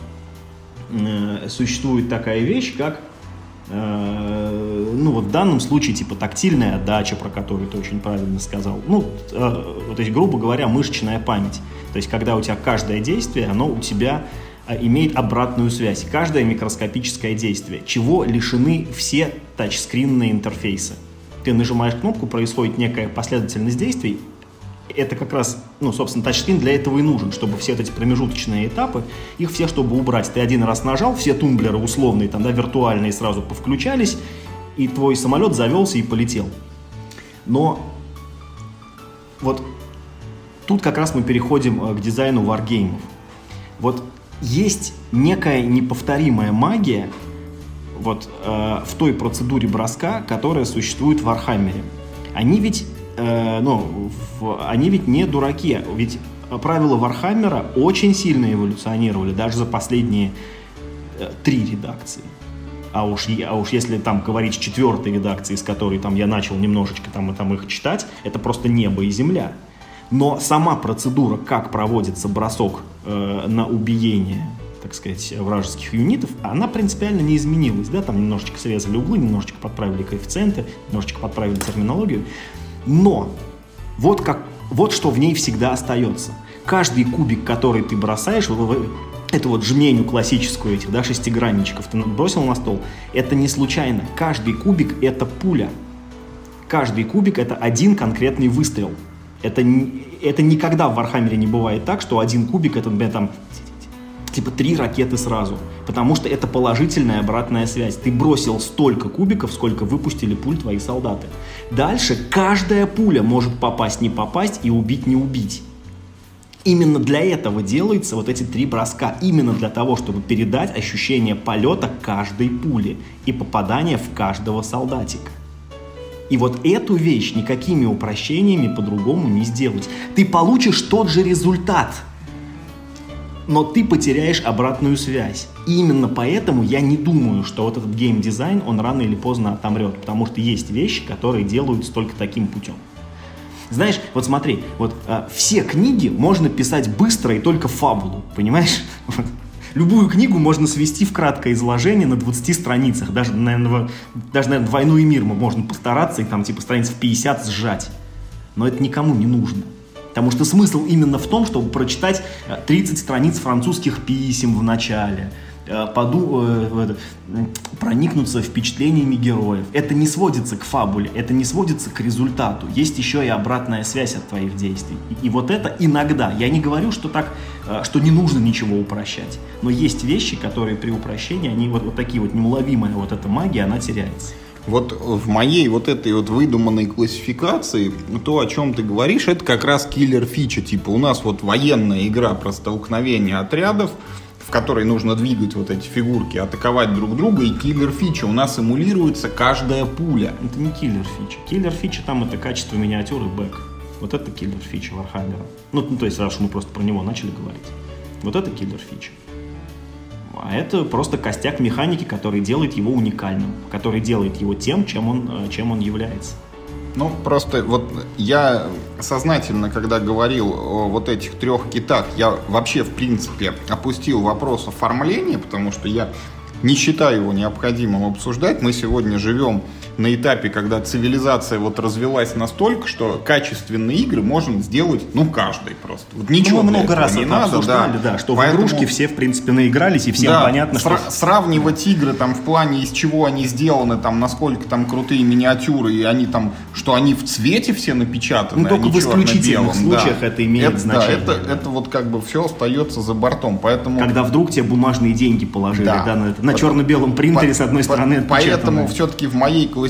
Speaker 2: э, существует такая вещь, как э, ну вот в данном случае типа тактильная отдача, про которую ты очень правильно сказал. Ну, э, то есть, грубо говоря, мышечная память. То есть, когда у тебя каждое действие, оно у тебя э, имеет обратную связь. Каждое микроскопическое действие, чего лишены все тачскринные интерфейсы. Ты нажимаешь кнопку, происходит некая последовательность действий, это как раз, ну, собственно, тачскрин для этого и нужен, чтобы все эти промежуточные этапы, их все, чтобы убрать. Ты один раз нажал, все тумблеры условные, там, да, виртуальные сразу повключались, и твой самолет завелся и полетел. Но вот тут как раз мы переходим э, к дизайну варгеймов. Вот есть некая неповторимая магия вот э, в той процедуре броска, которая существует в Вархаммере. Они ведь э, ну, в, они ведь не дураки, ведь правила Вархаммера очень сильно эволюционировали, даже за последние э, три редакции. А уж, а уж если там говорить с четвертой редакции, с которой там я начал немножечко там, там их читать, это просто небо и земля. Но сама процедура, как проводится бросок э, на убиение, так сказать, вражеских юнитов, она принципиально не изменилась. Да? Там немножечко срезали углы, немножечко подправили коэффициенты, немножечко подправили терминологию. Но вот, как, вот что в ней всегда остается. Каждый кубик, который ты бросаешь, эту вот жменю классическую этих, да, шестигранничков ты бросил на стол, это не случайно. Каждый кубик — это пуля. Каждый кубик — это один конкретный выстрел. Это, это никогда в Вархаммере не бывает так, что один кубик — это, например, там, типа три ракеты сразу. Потому что это положительная обратная связь. Ты бросил столько кубиков, сколько выпустили пуль твои солдаты. Дальше каждая пуля может попасть, не попасть и убить, не убить. Именно для этого делаются вот эти три броска. Именно для того, чтобы передать ощущение полета каждой пули и попадания в каждого солдатика. И вот эту вещь никакими упрощениями по-другому не сделать. Ты получишь тот же результат, но ты потеряешь обратную связь. И именно поэтому я не думаю, что вот этот геймдизайн, он рано или поздно отомрет, потому что есть вещи, которые делаются только таким путем. Знаешь, вот смотри, вот а, все книги можно писать быстро и только фабулу, понимаешь? *laughs* Любую книгу можно свести в краткое изложение на 20 страницах. Даже, наверное, даже, наверное «Войну и мир» можно постараться и там типа страниц в 50 сжать. Но это никому не нужно. Потому что смысл именно в том, чтобы прочитать 30 э, страниц французских писем в начале, Э, поду, э, проникнуться впечатлениями героев. Это не сводится к фабуле, это не сводится к результату. Есть еще и обратная связь от твоих действий. И, и вот это иногда. Я не говорю, что так, э, что не нужно ничего упрощать. Но есть вещи, которые при упрощении, они вот, вот такие вот неуловимая вот эта магия, она теряется.
Speaker 1: Вот в моей вот этой вот выдуманной классификации, то, о чем ты говоришь, это как раз киллер фича. Типа у нас вот военная игра про столкновение отрядов, в которой нужно двигать вот эти фигурки, атаковать друг друга, и киллер фича. У нас эмулируется каждая пуля.
Speaker 2: Это не киллер фича. Киллер фича там это качество миниатюры бэк. Вот это киллер фича Вархаммера. Ну, ну, то есть, раз мы просто про него начали говорить. Вот это киллер фича. А это просто костяк механики, который делает его уникальным, который делает его тем, чем он, э, чем он является.
Speaker 1: Ну, просто вот я сознательно, когда говорил о вот этих трех китах, я вообще, в принципе, опустил вопрос оформления, потому что я не считаю его необходимым обсуждать. Мы сегодня живем на этапе, когда цивилизация вот развелась настолько, что качественные игры можно сделать, ну, каждый просто. Вот
Speaker 2: ничего ну, много раз не надо, да. да, что Поэтому, в игрушки все, в принципе, наигрались, и всем да, понятно,
Speaker 1: что... Сравнивать игры там в плане, из чего они сделаны, там, насколько там крутые миниатюры, и они там, что они в цвете все напечатаны,
Speaker 2: Ну, только в исключительных случаях да. это имеет это, значение.
Speaker 1: Да, это, да. это вот как бы все остается за бортом, поэтому...
Speaker 2: Когда вдруг тебе бумажные деньги положили, да, да на, на черно-белом принтере, по, с одной стороны,
Speaker 1: Поэтому все-таки в моей классификации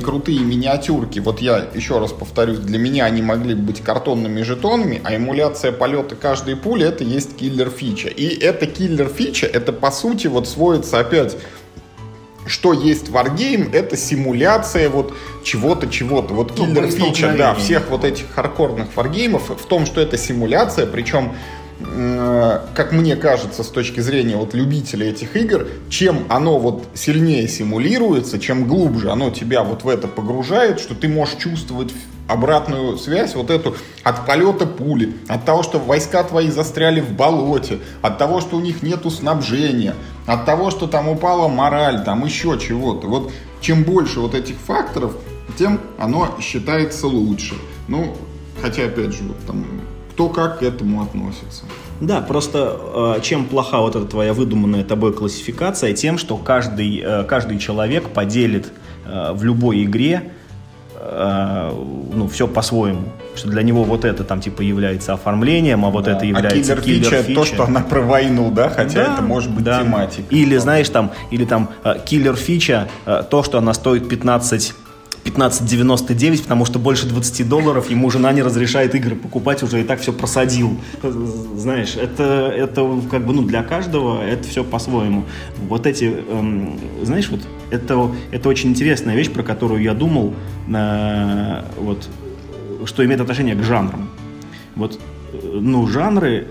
Speaker 1: крутые миниатюрки, вот я еще раз повторюсь, для меня они могли быть картонными жетонами, а эмуляция полета каждой пули это есть киллер фича. И эта киллер фича, это по сути вот сводится опять что есть варгейм, это симуляция вот чего-то, чего-то. Вот ну, киллер фича, да, всех вот этих хардкорных варгеймов в том, что это симуляция, причем как мне кажется, с точки зрения вот любителей этих игр, чем оно вот сильнее симулируется, чем глубже оно тебя вот в это погружает, что ты можешь чувствовать обратную связь вот эту от полета пули, от того, что войска твои застряли в болоте, от того, что у них нету снабжения, от того, что там упала мораль, там еще чего-то. Вот чем больше вот этих факторов, тем оно считается лучше. Ну, хотя, опять же, вот там кто как к этому относится.
Speaker 2: Да, просто э, чем плоха вот эта твоя выдуманная тобой классификация, тем, что каждый, э, каждый человек поделит э, в любой игре ну, все по-своему. Что для него вот это там типа является оформлением, а вот да. это является а киллер, киллер
Speaker 1: фича. то, что она про войну, да, хотя да, это может быть да. тематика.
Speaker 2: Или, знаешь, там, или там киллер фича, то, что она стоит 15 15.99, потому что больше 20 долларов ему жена не разрешает игры покупать, уже и так все просадил. Знаешь, это, это как бы, ну, для каждого это все по-своему. Вот эти, эм, знаешь, вот это, это очень интересная вещь, про которую я думал, э, вот, что имеет отношение к жанрам. Вот, э, ну, жанры,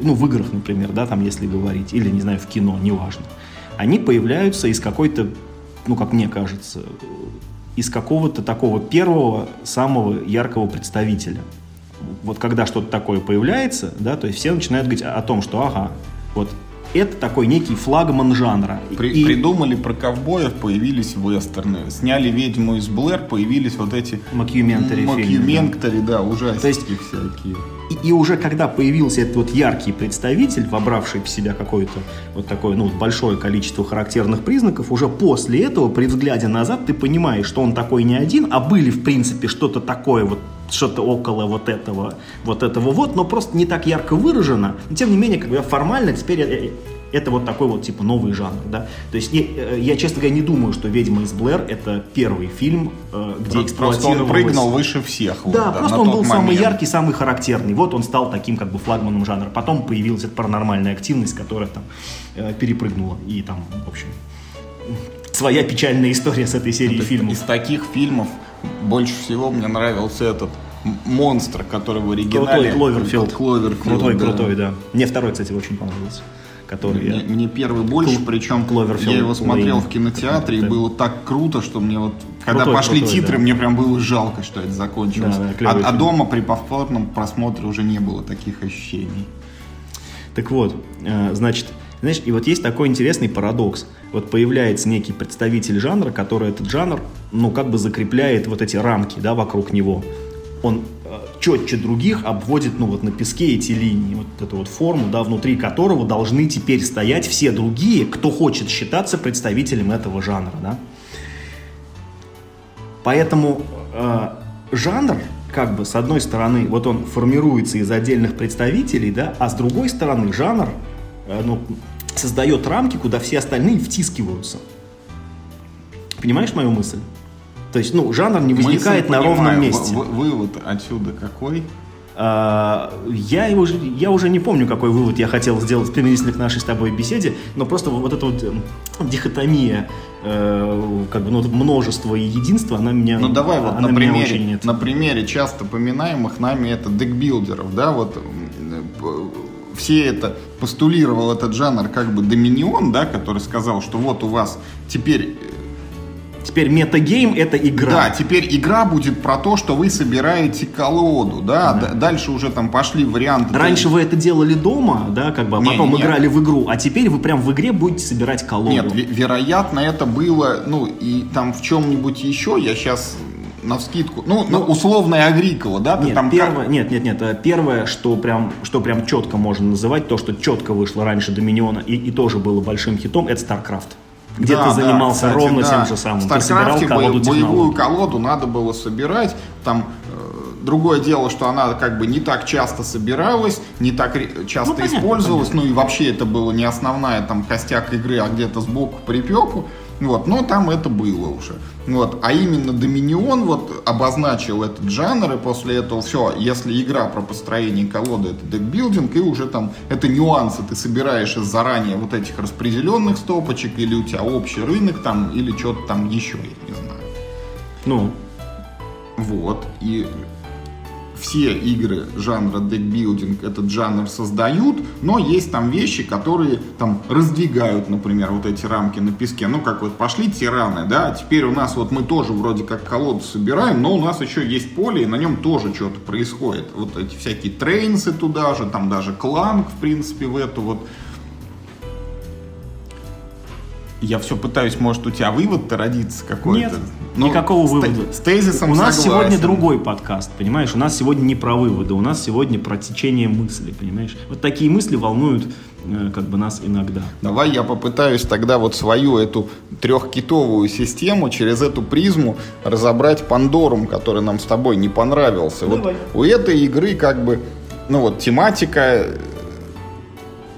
Speaker 2: ну, в играх, например, да, там, если говорить, или, не знаю, в кино, неважно, они появляются из какой-то, ну, как мне кажется, из какого-то такого первого, самого яркого представителя. Вот когда что-то такое появляется, да, то есть все начинают говорить о том, что ага, вот это такой некий флагман жанра.
Speaker 1: При, и... Придумали про ковбоев, появились вестерны. Сняли «Ведьму из Блэр», появились вот эти...
Speaker 2: Макюментари
Speaker 1: Макюментари, да, ужастики То есть, всякие.
Speaker 2: И, и уже когда появился этот вот яркий представитель, вобравший в себя какое-то вот такое, ну, большое количество характерных признаков, уже после этого, при взгляде назад, ты понимаешь, что он такой не один, а были, в принципе, что-то такое вот что-то около вот этого, вот этого вот, но просто не так ярко выражено. Но тем не менее, как бы формально теперь это вот такой вот типа новый жанр, да. То есть я, э, я честно говоря, не думаю, что «Ведьма из Блэр» — это первый фильм, э, где
Speaker 1: Просто он прыгнул выше всех.
Speaker 2: Да, вот, да просто он был момент. самый яркий, самый характерный. Вот он стал таким как бы флагманом жанра. Потом появилась эта паранормальная активность, которая там э, перепрыгнула. И там, в общем, своя печальная история с этой серией это фильмов.
Speaker 1: Из таких фильмов больше всего мне нравился этот монстр, который в оригинале...
Speaker 2: Крутой Кловерфилд. Кловерфилд крутой, да. крутой, да. Мне второй, кстати, очень понравился
Speaker 1: который мне, мне первый больше, Кл- причем Кловерфилд я его смотрел Лейн. в кинотеатре, и было так круто, что мне вот, когда крутой, пошли крутой, титры, да. мне прям было жалко, что это закончилось. Да, да, а, а дома при повторном просмотре уже не было таких ощущений.
Speaker 2: Так вот, э, значит, знаешь, и вот есть такой интересный парадокс. Вот появляется некий представитель жанра, который этот жанр, ну, как бы закрепляет вот эти рамки, да, вокруг него. Он четче других обводит, ну вот на песке эти линии, вот эту вот форму, да, внутри которого должны теперь стоять все другие, кто хочет считаться представителем этого жанра, да. Поэтому э, жанр, как бы, с одной стороны, вот он формируется из отдельных представителей, да, а с другой стороны, жанр, э, ну, создает рамки, куда все остальные втискиваются. Понимаешь мою мысль? То есть, ну, жанр не возникает на ровном месте.
Speaker 1: Вывод отсюда какой?
Speaker 2: А, я, его, я уже не помню, какой вывод я хотел сделать применительно к нашей с тобой беседе, но просто вот эта вот дихотомия, э, как бы ну, множество и единство, она меня
Speaker 1: Ну давай вот на примере, нет. на примере часто поминаемых нами это декбилдеров, да, вот все это постулировал этот жанр как бы доминион, да, который сказал, что вот у вас теперь
Speaker 2: Теперь метагейм это игра.
Speaker 1: Да, теперь игра будет про то, что вы собираете колоду, да, да. дальше уже там пошли варианты.
Speaker 2: Раньше вы это делали дома, да, как бы, а потом не, играли в игру, а теперь вы прям в игре будете собирать колоду.
Speaker 1: Нет, вероятно, это было, ну, и там в чем-нибудь еще, я сейчас на вскидку, ну, ну условная Агрикола, да?
Speaker 2: Нет, там первое, как... нет, нет, нет, э, первое, что прям, что прям четко можно называть, то, что четко вышло раньше Доминиона и, и тоже было большим хитом, это StarCraft где да, ты занимался да, кстати, ровно да. тем же самым. В
Speaker 1: StarCraft колоду боевую колоду надо было собирать, там э, Другое дело, что она как бы не так часто собиралась, не так часто ну, понятно, использовалась, понятно. ну и вообще это было не основная там костяк игры, а где-то сбоку припеку. Вот, но там это было уже. Вот, а именно Доминион вот обозначил этот жанр, и после этого все, если игра про построение колоды, это декбилдинг, и уже там это нюансы, ты собираешь из заранее вот этих распределенных стопочек, или у тебя общий рынок там, или что-то там еще, я не знаю.
Speaker 2: Ну,
Speaker 1: вот, и все игры жанра декбилдинг этот жанр создают, но есть там вещи, которые там раздвигают, например, вот эти рамки на песке. Ну, как вот пошли тираны, да, теперь у нас вот мы тоже вроде как колоду собираем, но у нас еще есть поле, и на нем тоже что-то происходит. Вот эти всякие трейнсы туда же, там даже кланг, в принципе, в эту вот я все пытаюсь, может, у тебя вывод-то родится какой-то.
Speaker 2: Нет, Но никакого вывода.
Speaker 1: С тезисом
Speaker 2: У нас
Speaker 1: согласен.
Speaker 2: сегодня другой подкаст, понимаешь? У нас сегодня не про выводы, у нас сегодня про течение мысли, понимаешь? Вот такие мысли волнуют э, как бы нас иногда.
Speaker 1: Давай я попытаюсь тогда вот свою эту трехкитовую систему через эту призму разобрать Пандорум, который нам с тобой не понравился. Давай. Вот у этой игры как бы, ну вот тематика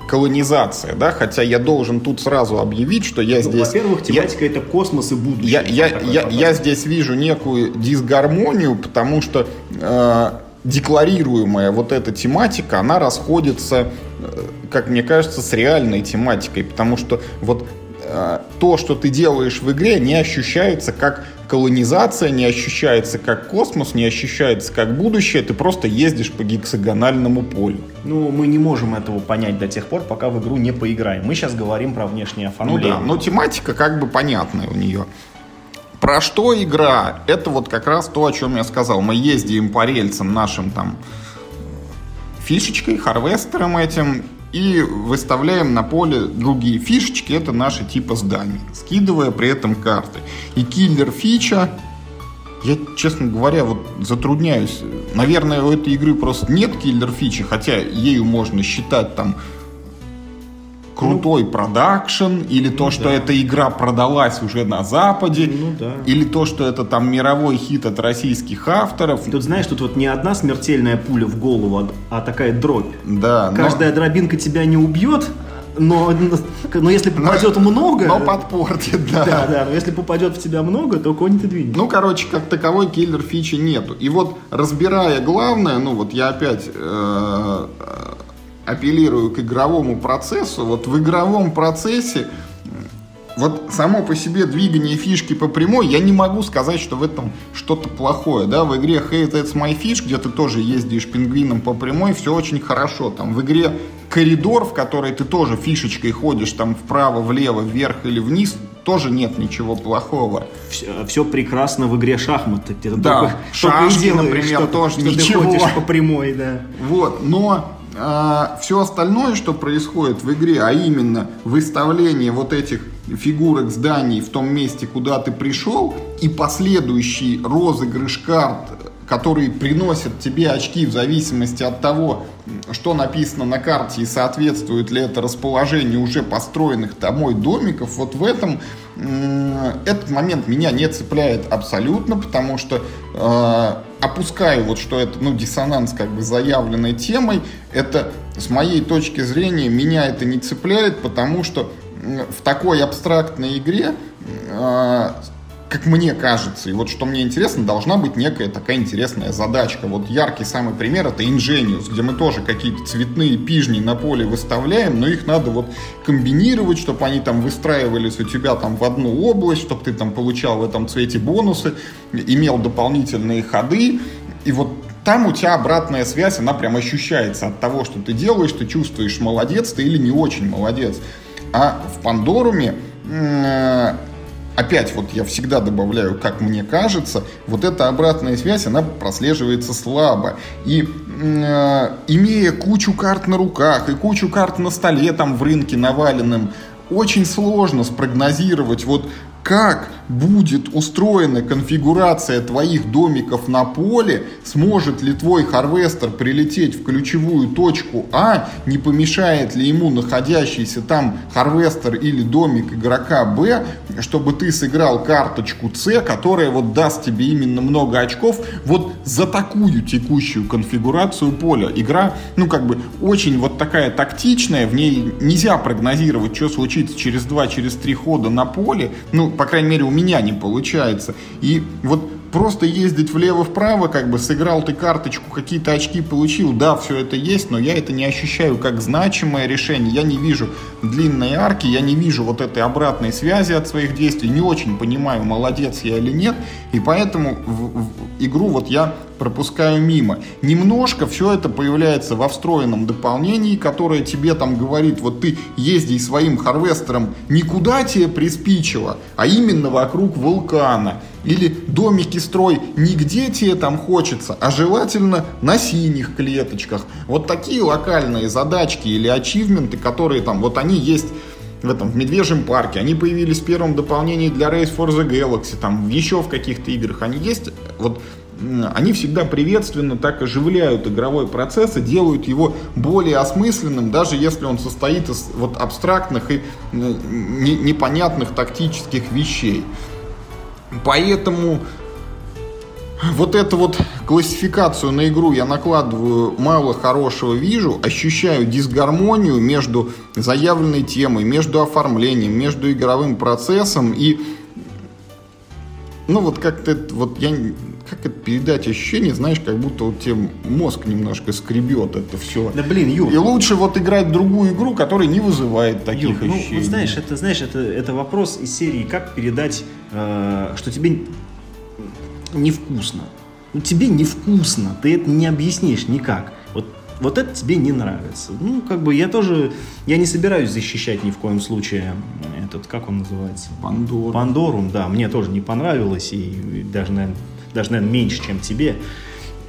Speaker 1: колонизация, да, хотя я должен тут сразу объявить, что я ну, здесь...
Speaker 2: Во-первых, тематика я, это космос и будущее.
Speaker 1: Я, я, я, я здесь вижу некую дисгармонию, потому что э, декларируемая вот эта тематика, она расходится, э, как мне кажется, с реальной тематикой, потому что вот э, то, что ты делаешь в игре, не ощущается как колонизация, не ощущается как космос, не ощущается как будущее, ты просто ездишь по гексагональному полю.
Speaker 2: Ну, мы не можем этого понять до тех пор, пока в игру не поиграем. Мы сейчас говорим про внешнее оформление.
Speaker 1: Ну да, но тематика как бы понятная у нее. Про что игра? Это вот как раз то, о чем я сказал. Мы ездим по рельсам нашим там фишечкой, харвестером этим, и выставляем на поле другие фишечки, это наши типа зданий, скидывая при этом карты. И киллер фича, я, честно говоря, вот затрудняюсь. Наверное, у этой игры просто нет киллер фичи, хотя ею можно считать там крутой ну, продакшн, или то, ну, что да. эта игра продалась уже на Западе, ну, да. или то, что это там мировой хит от российских авторов.
Speaker 2: Тут знаешь, тут вот не одна смертельная пуля в голову, а такая дробь.
Speaker 1: Да.
Speaker 2: Каждая но... дробинка тебя не убьет, Но, но если попадет но, много...
Speaker 1: Но подпортит, да.
Speaker 2: Да, да, но если попадет в тебя много, то кони ты двинешь.
Speaker 1: Ну, короче, как таковой киллер фичи нету. И вот, разбирая главное, ну вот я опять э, апеллирую к игровому процессу. Вот в игровом процессе вот само по себе двигание фишки по прямой, я не могу сказать, что в этом что-то плохое. Да? В игре Hey, That's My Fish, где ты тоже ездишь пингвином по прямой, все очень хорошо. Там в игре коридор, в который ты тоже фишечкой ходишь там вправо, влево, вверх или вниз, тоже нет ничего плохого.
Speaker 2: Все, все прекрасно в игре шахматы.
Speaker 1: Ты да, только, шашки, только делаешь, например, что, тоже что ничего.
Speaker 2: Ты ходишь по прямой, да.
Speaker 1: Вот, но а, все остальное, что происходит в игре, а именно выставление вот этих фигурок зданий в том месте, куда ты пришел, и последующий розыгрыш карт, которые приносят тебе очки в зависимости от того, что написано на карте и соответствует ли это расположению уже построенных домой домиков, вот в этом этот момент меня не цепляет абсолютно, потому что э, опускаю вот что это ну диссонанс как бы заявленной темой, это с моей точки зрения меня это не цепляет, потому что в такой абстрактной игре э, как мне кажется, и вот что мне интересно, должна быть некая такая интересная задачка. Вот яркий самый пример это Ingenious, где мы тоже какие-то цветные пижни на поле выставляем, но их надо вот комбинировать, чтобы они там выстраивались у тебя там в одну область, чтобы ты там получал в этом цвете бонусы, имел дополнительные ходы. И вот там у тебя обратная связь, она прям ощущается от того, что ты делаешь, ты чувствуешь, молодец ты или не очень молодец. А в Пандоруме опять вот я всегда добавляю, как мне кажется, вот эта обратная связь, она прослеживается слабо. И э, имея кучу карт на руках и кучу карт на столе там в рынке наваленным, очень сложно спрогнозировать вот как будет устроена конфигурация твоих домиков на поле, сможет ли твой харвестер прилететь в ключевую точку А, не помешает ли ему находящийся там харвестер или домик игрока Б, чтобы ты сыграл карточку С, которая вот даст тебе именно много очков вот за такую текущую конфигурацию поля. Игра, ну как бы очень вот такая тактичная, в ней нельзя прогнозировать, что случится через два, через три хода на поле, ну по крайней мере, у меня не получается. И вот просто ездить влево-вправо, как бы сыграл ты карточку, какие-то очки получил, да, все это есть, но я это не ощущаю как значимое решение, я не вижу длинной арки, я не вижу вот этой обратной связи от своих действий, не очень понимаю, молодец я или нет, и поэтому в, в игру вот я пропускаю мимо. Немножко все это появляется во встроенном дополнении, которое тебе там говорит, вот ты езди своим харвестером никуда тебе приспичило, а именно вокруг вулкана. Или домики строй нигде тебе там хочется, а желательно на синих клеточках. Вот такие локальные задачки или ачивменты, которые там, вот они есть в этом в Медвежьем парке, они появились в первом дополнении для Race for the Galaxy, там еще в каких-то играх они есть. Вот они всегда приветственно так оживляют игровой процесс и делают его более осмысленным, даже если он состоит из вот абстрактных и непонятных тактических вещей. Поэтому вот эту вот классификацию на игру я накладываю мало хорошего вижу, ощущаю дисгармонию между заявленной темой, между оформлением, между игровым процессом и ну вот как-то вот я как это передать ощущение, знаешь, как будто вот тебе мозг немножко скребет это все.
Speaker 2: Да блин, Юр.
Speaker 1: И лучше вот играть другую игру, которая не вызывает таких Юр, ощущений.
Speaker 2: Ну, вот знаешь, это, знаешь, это, это вопрос из серии, как передать, э, что тебе невкусно. Ну, тебе невкусно, ты это не объяснишь никак. Вот, вот это тебе не нравится. Ну, как бы я тоже, я не собираюсь защищать ни в коем случае этот, как он называется?
Speaker 1: Пандорум.
Speaker 2: Пандорум, да, мне тоже не понравилось, и даже, наверное, даже, наверное, меньше, чем тебе.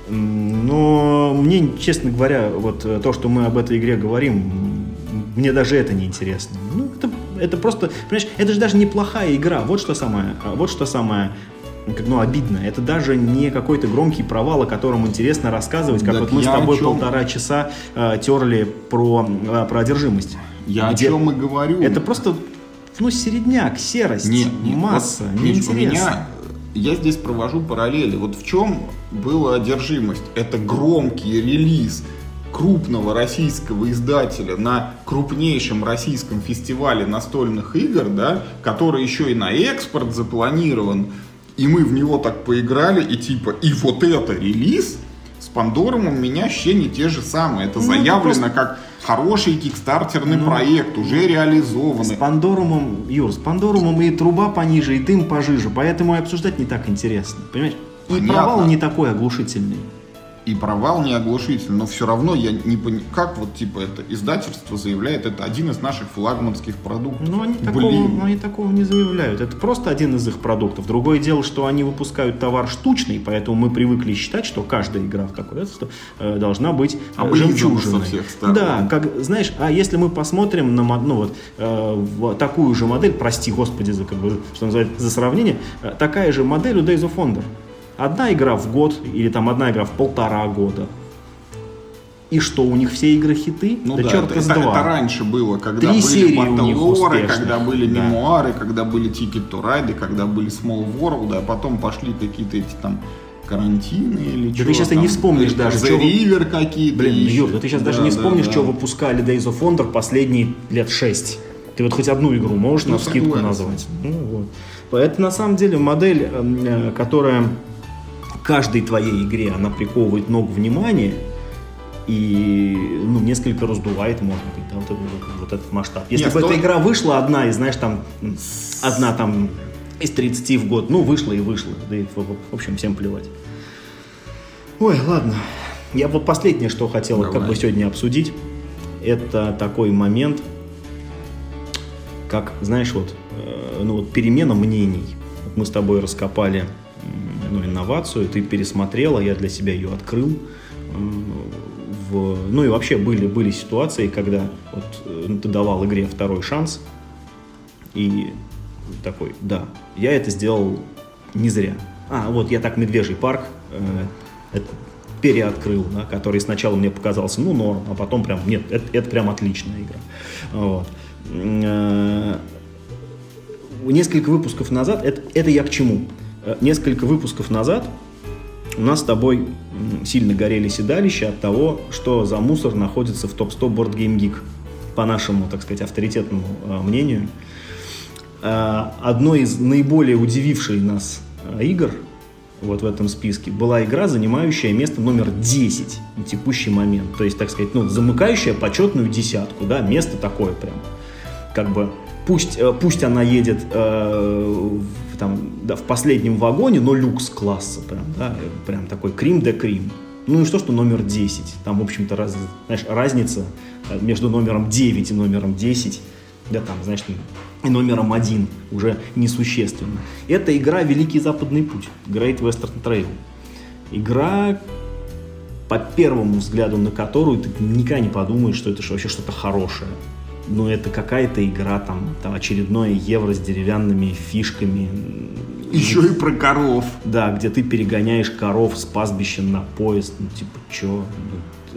Speaker 2: Но мне, честно говоря, вот то, что мы об этой игре говорим, мне даже это не интересно. Ну, это, это просто, понимаешь, это же даже неплохая игра. Вот что самое, а, вот что самое ну, обидно. Это даже не какой-то громкий провал, о котором интересно рассказывать, как так вот мы с тобой полтора часа э, терли про, э, про одержимость.
Speaker 1: Я где... о чем и говорю.
Speaker 2: Это просто, ну, середняк, серость, нет, нет, масса, вот, неинтересно. Меня
Speaker 1: я здесь провожу параллели. Вот в чем была одержимость? Это громкий релиз крупного российского издателя на крупнейшем российском фестивале настольных игр, да, который еще и на экспорт запланирован, и мы в него так поиграли, и типа, и вот это релиз, с Пандором у меня ощущения те же самые. Это ну, заявлено просто... как хороший кикстартерный ну, проект, уже реализованный. С
Speaker 2: Пандорумом, Юр, с Пандорумом и труба пониже, и дым пожиже, поэтому и обсуждать не так интересно, понимаешь? И Понятно. провал не такой оглушительный
Speaker 1: и провал не оглушительный, но все равно я не понимаю, как вот типа это издательство заявляет, это один из наших флагманских продуктов.
Speaker 2: Ну они, такого, они такого не заявляют, это просто один из их продуктов. Другое дело, что они выпускают товар штучный, поэтому мы привыкли считать, что каждая игра в такое э, должна быть
Speaker 1: а жемчужиной.
Speaker 2: Да, как, знаешь, а если мы посмотрим на ну, вот, э, такую же модель, прости господи за, как бы, что называется, за сравнение, такая же модель у Days of Wonder одна игра в год или там одна игра в полтора года. И что, у них все игры хиты?
Speaker 1: Ну да, да черт это, из это, два. это раньше было, когда Три были Баттлоры, когда были да. мемуары, когда были Ticket to Ride, когда были Small World, а потом пошли какие-то эти там карантины или да что.
Speaker 2: ты сейчас там, не вспомнишь даже.
Speaker 1: The River какие-то.
Speaker 2: Блин, еще. Юр, да ты сейчас да, даже не вспомнишь, да, что выпускали Days of Wonder последние лет шесть. Ты вот хоть одну игру можешь ну, на скидку назвать. Ну, вот. Это на самом деле модель, эм, э, которая каждой твоей игре она приковывает много внимания и ну, несколько раздувает, может быть, да, вот, вот, вот этот масштаб. Если Нет, бы стой... эта игра вышла одна, и знаешь, там одна там из 30 в год, ну, вышла и вышла. Да и, в, общем, всем плевать. Ой, ладно. Я вот последнее, что хотел как бы сегодня обсудить, это такой момент, как, знаешь, вот, э, ну, вот перемена мнений. Вот мы с тобой раскопали ну, инновацию, ты пересмотрела, я для себя ее открыл. В, ну и вообще были, были ситуации, когда вот, ну, ты давал игре второй шанс, и такой, да, я это сделал не зря. А, вот я так Медвежий парк э, переоткрыл, да, который сначала мне показался, ну, норм, а потом прям, нет, это, это прям отличная игра. Вот. Э, несколько выпусков назад, это, это я к чему? Э, несколько выпусков назад у нас с тобой сильно горели седалища от того, что за мусор находится в топ-100 Board Game Geek, по нашему, так сказать, авторитетному э, мнению. Э, одной из наиболее удививших нас игр вот в этом списке была игра, занимающая место номер 10 на текущий момент. То есть, так сказать, ну, замыкающая почетную десятку, да, место такое прям. Как бы пусть, пусть она едет там, да, в последнем вагоне, но люкс класса, прям, да, прям такой крим де крим. Ну и что, что номер 10. Там, в общем-то, раз, знаешь, разница э, между номером 9 и номером 10, да, там, знаешь, и номером 1 уже несущественно. Это игра «Великий Западный путь», Great Western Trail. Игра, по первому взгляду на которую ты никогда не подумаешь, что это вообще что-то хорошее ну, это какая-то игра, там, там очередное евро с деревянными фишками.
Speaker 1: Еще и про коров.
Speaker 2: Да, где ты перегоняешь коров с пастбища на поезд, ну, типа, чё?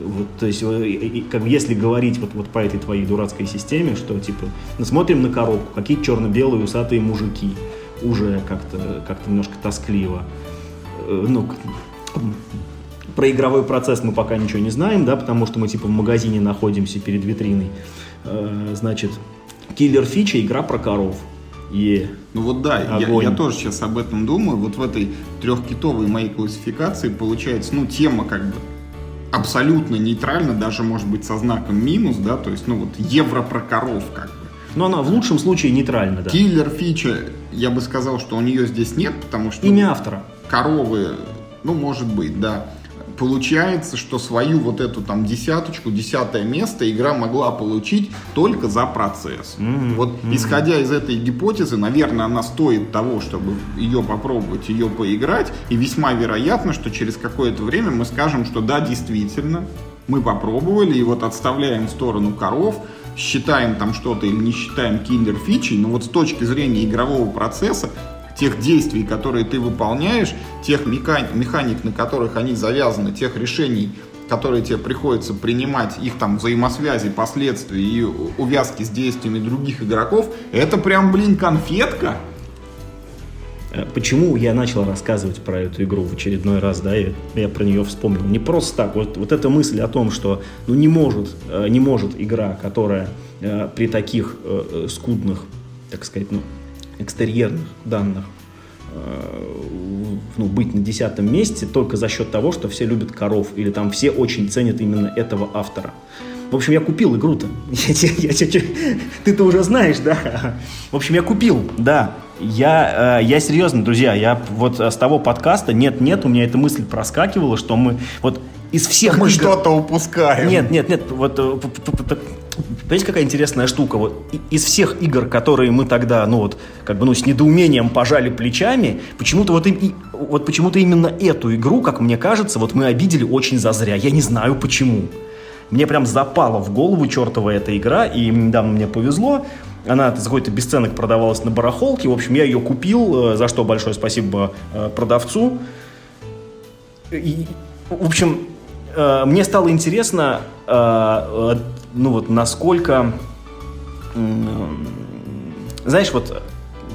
Speaker 2: Вот, то есть, э, как, если говорить вот, вот по этой твоей дурацкой системе, что, типа, ну, смотрим на коробку, какие черно-белые усатые мужики, уже как-то как немножко тоскливо. Э, ну, про игровой процесс мы пока ничего не знаем, да, потому что мы, типа, в магазине находимся перед витриной. Э, значит, киллер фича игра про коров.
Speaker 1: Е. Ну вот да, я, я тоже сейчас об этом думаю. Вот в этой трехкитовой моей классификации получается, ну, тема как бы абсолютно нейтральна, даже может быть со знаком минус, да, то есть, ну вот евро про коров как бы.
Speaker 2: Но она в лучшем случае нейтральна, да.
Speaker 1: Киллер фича, я бы сказал, что у нее здесь нет, потому что...
Speaker 2: Имя автора.
Speaker 1: Коровы, ну, может быть, да получается, что свою вот эту там десяточку, десятое место игра могла получить только за процесс. Mm-hmm. Вот mm-hmm. исходя из этой гипотезы, наверное, она стоит того, чтобы ее попробовать, ее поиграть, и весьма вероятно, что через какое-то время мы скажем, что да, действительно, мы попробовали, и вот отставляем в сторону коров, считаем там что-то или не считаем киллер фичей, но вот с точки зрения игрового процесса тех действий, которые ты выполняешь, тех механик, на которых они завязаны, тех решений, которые тебе приходится принимать, их там взаимосвязи, последствия и увязки с действиями других игроков, это прям, блин, конфетка.
Speaker 2: Э, почему я начал рассказывать про эту игру в очередной раз, да, я, я про нее вспомнил. Не просто так, вот, вот эта мысль о том, что ну, не, может, э, не может игра, которая э, при таких скудных, так сказать, ну, экстерьерных данных ну, быть на десятом месте только за счет того, что все любят коров или там все очень ценят именно этого автора. В общем, я купил игру-то. *laughs* Ты-то уже знаешь, да? В общем, я купил, да. Я, э, я серьезно, друзья, я вот с того подкаста, нет-нет, у меня эта мысль проскакивала, что мы вот из всех
Speaker 1: Мы игр... что-то упускаем.
Speaker 2: Нет, нет, нет, вот э, Понимаете, какая интересная штука? Вот из всех игр, которые мы тогда, ну вот, как бы, ну, с недоумением пожали плечами, почему-то вот, и, вот почему-то именно эту игру, как мне кажется, вот мы обидели очень зазря. Я не знаю почему. Мне прям запала в голову чертова эта игра, и недавно мне повезло. Она за какой-то бесценок продавалась на барахолке. В общем, я ее купил, э, за что большое спасибо э, продавцу. И, в общем, э, мне стало интересно, ну вот, насколько... Знаешь, вот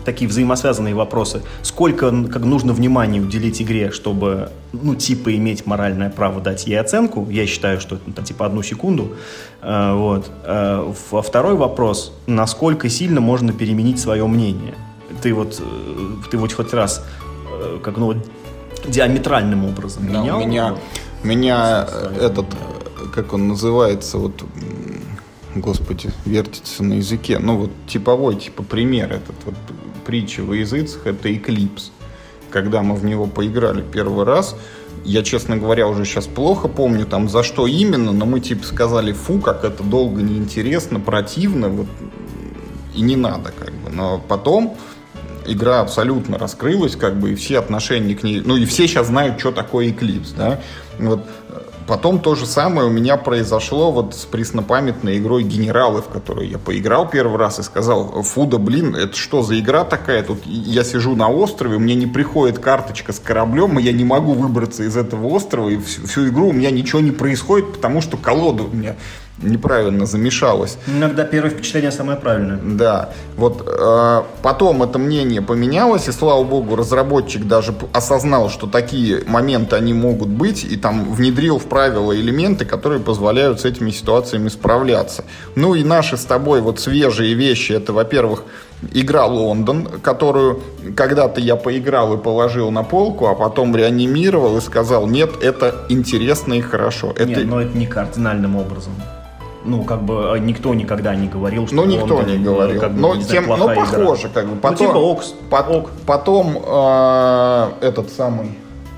Speaker 2: такие взаимосвязанные вопросы. Сколько как нужно внимания уделить игре, чтобы, ну, типа, иметь моральное право дать ей оценку? Я считаю, что это, типа, одну секунду. А, вот. А, второй вопрос. Насколько сильно можно переменить свое мнение? Ты вот, э, ты вот хоть раз, э, как, ну, диаметральным образом
Speaker 1: да, менял? У меня, у меня этот, как он называется, вот господи, вертится на языке. Ну, вот типовой, типа, пример этот вот притчи во языцах, это Eclipse. Когда мы в него поиграли первый раз, я, честно говоря, уже сейчас плохо помню там за что именно, но мы типа сказали, фу, как это долго, неинтересно, противно, вот, и не надо, как бы. Но потом игра абсолютно раскрылась, как бы, и все отношения к ней, ну и все сейчас знают, что такое Eclipse, да. Вот Потом то же самое у меня произошло вот с преснопамятной игрой «Генералы», в которую я поиграл первый раз и сказал, фу да блин, это что за игра такая? Тут я сижу на острове, мне не приходит карточка с кораблем, и я не могу выбраться из этого острова, и всю, всю игру у меня ничего не происходит, потому что колода у меня неправильно замешалось.
Speaker 2: Иногда первое впечатление самое правильное.
Speaker 1: Да. Вот э, потом это мнение поменялось, и слава богу, разработчик даже осознал, что такие моменты они могут быть, и там внедрил в правила элементы, которые позволяют с этими ситуациями справляться. Ну и наши с тобой вот свежие вещи, это, во-первых, игра Лондон, которую когда-то я поиграл и положил на полку, а потом реанимировал и сказал, нет, это интересно и хорошо.
Speaker 2: Нет, это... но это не кардинальным образом ну, как бы а, никто никогда не говорил,
Speaker 1: что Ну, никто не говорил. Как бы, но, не тем, знаю, ну, похоже, игра. как бы. Ну, потом, ну, типа Окс. По, ок. Потом э, этот самый,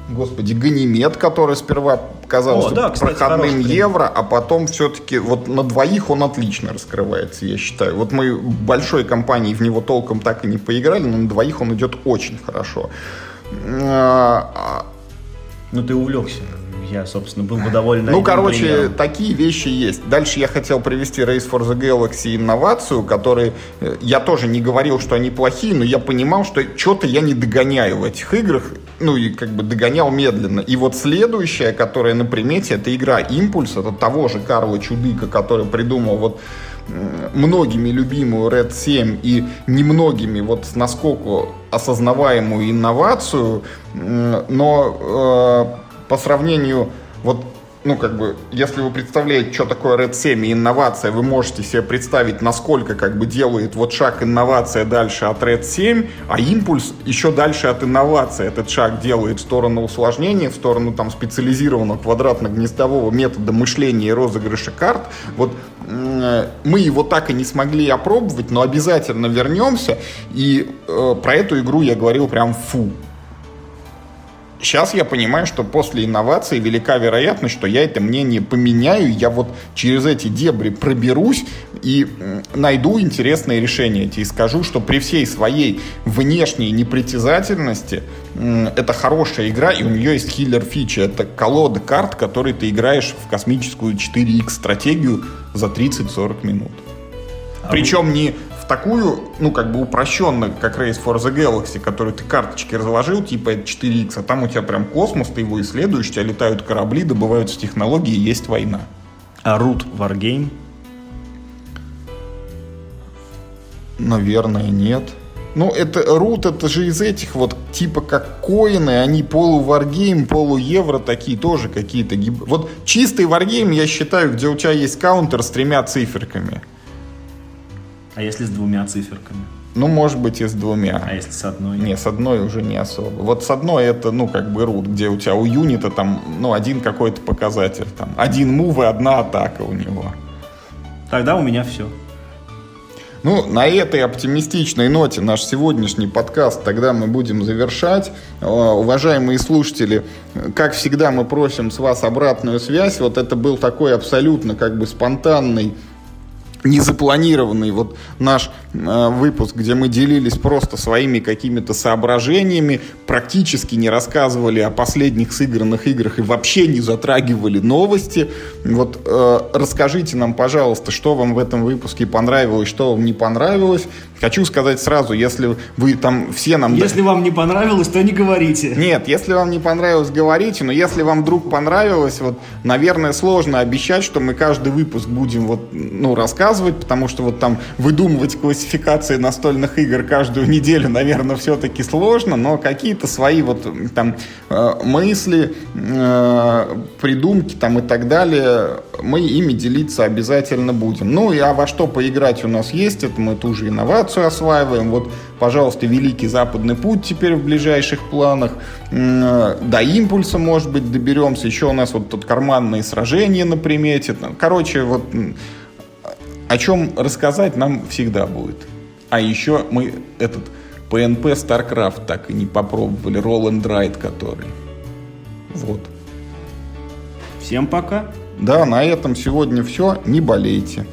Speaker 1: господи, Ганимед, который сперва казался да, кстати, проходным евро, а потом все-таки вот на двоих он отлично раскрывается, я считаю. Вот мы большой компанией в него толком так и не поиграли, но на двоих он идет очень хорошо.
Speaker 2: А, ну, ты увлекся я, собственно, был бы доволен.
Speaker 1: Ну, короче, примером. такие вещи есть. Дальше я хотел привести Race for the Galaxy инновацию, которые э, я тоже не говорил, что они плохие, но я понимал, что что-то я не догоняю в этих играх, ну и как бы догонял медленно. И вот следующая, которая на примете, это игра Импульс, это того же Карла Чудыка, который придумал вот многими любимую Red 7 и немногими вот насколько осознаваемую инновацию, но э, по сравнению, вот, ну, как бы, если вы представляете, что такое Red 7 и инновация, вы можете себе представить, насколько, как бы, делает вот шаг инновация дальше от Red 7, а импульс еще дальше от инновации. Этот шаг делает в сторону усложнения, в сторону, там, специализированного квадратно-гнездового метода мышления и розыгрыша карт. Вот мы его так и не смогли опробовать, но обязательно вернемся. И э, про эту игру я говорил прям фу. Сейчас я понимаю, что после инновации велика вероятность, что я это мнение поменяю, я вот через эти дебри проберусь и найду интересные решения эти и скажу, что при всей своей внешней непритязательности это хорошая игра, и у нее есть киллер фича. Это колода карт, которые ты играешь в космическую 4X стратегию за 30-40 минут. А Причем не такую, ну, как бы упрощенно, как Race for the Galaxy, который ты карточки разложил, типа это 4X, а там у тебя прям космос, ты его исследуешь, у тебя летают корабли, добываются технологии, есть война.
Speaker 2: А Root Wargame?
Speaker 1: Наверное, нет. Ну, это рут, это же из этих вот, типа как коины, они полу-варгейм, полу-евро такие тоже какие-то. Вот чистый варгейм, я считаю, где у тебя есть каунтер с тремя циферками.
Speaker 2: А если с двумя циферками?
Speaker 1: Ну, может быть, и с двумя.
Speaker 2: А если с одной?
Speaker 1: Не, с одной уже не особо. Вот с одной это, ну, как бы рут, где у тебя у юнита там, ну, один какой-то показатель. Там, один мув и одна атака у него.
Speaker 2: Тогда у меня все.
Speaker 1: Ну, на этой оптимистичной ноте наш сегодняшний подкаст тогда мы будем завершать. Э, уважаемые слушатели, как всегда мы просим с вас обратную связь. Вот это был такой абсолютно как бы спонтанный незапланированный вот наш э, выпуск, где мы делились просто своими какими-то соображениями, практически не рассказывали о последних сыгранных играх и вообще не затрагивали новости. Вот э, расскажите нам, пожалуйста, что вам в этом выпуске понравилось, что вам не понравилось. Хочу сказать сразу, если вы там все нам...
Speaker 2: Если вам не понравилось, то не говорите.
Speaker 1: Нет, если вам не понравилось, говорите, но если вам вдруг понравилось, вот, наверное, сложно обещать, что мы каждый выпуск будем вот, ну, рассказывать, потому что вот там выдумывать классификации настольных игр каждую *laughs* неделю, наверное, все-таки сложно, но какие-то свои вот там э, мысли, э, придумки там и так далее, мы ими делиться обязательно будем. Ну и а во что поиграть у нас есть, это мы ту же инновацию осваиваем. Вот, пожалуйста, Великий Западный путь теперь в ближайших планах. До импульса, может быть, доберемся. Еще у нас вот тут карманные сражения на примете. Короче, вот о чем рассказать нам всегда будет. А еще мы этот PNP StarCraft так и не попробовали. Roll and Ride который. Вот.
Speaker 2: Всем пока.
Speaker 1: Да, на этом сегодня все. Не болейте.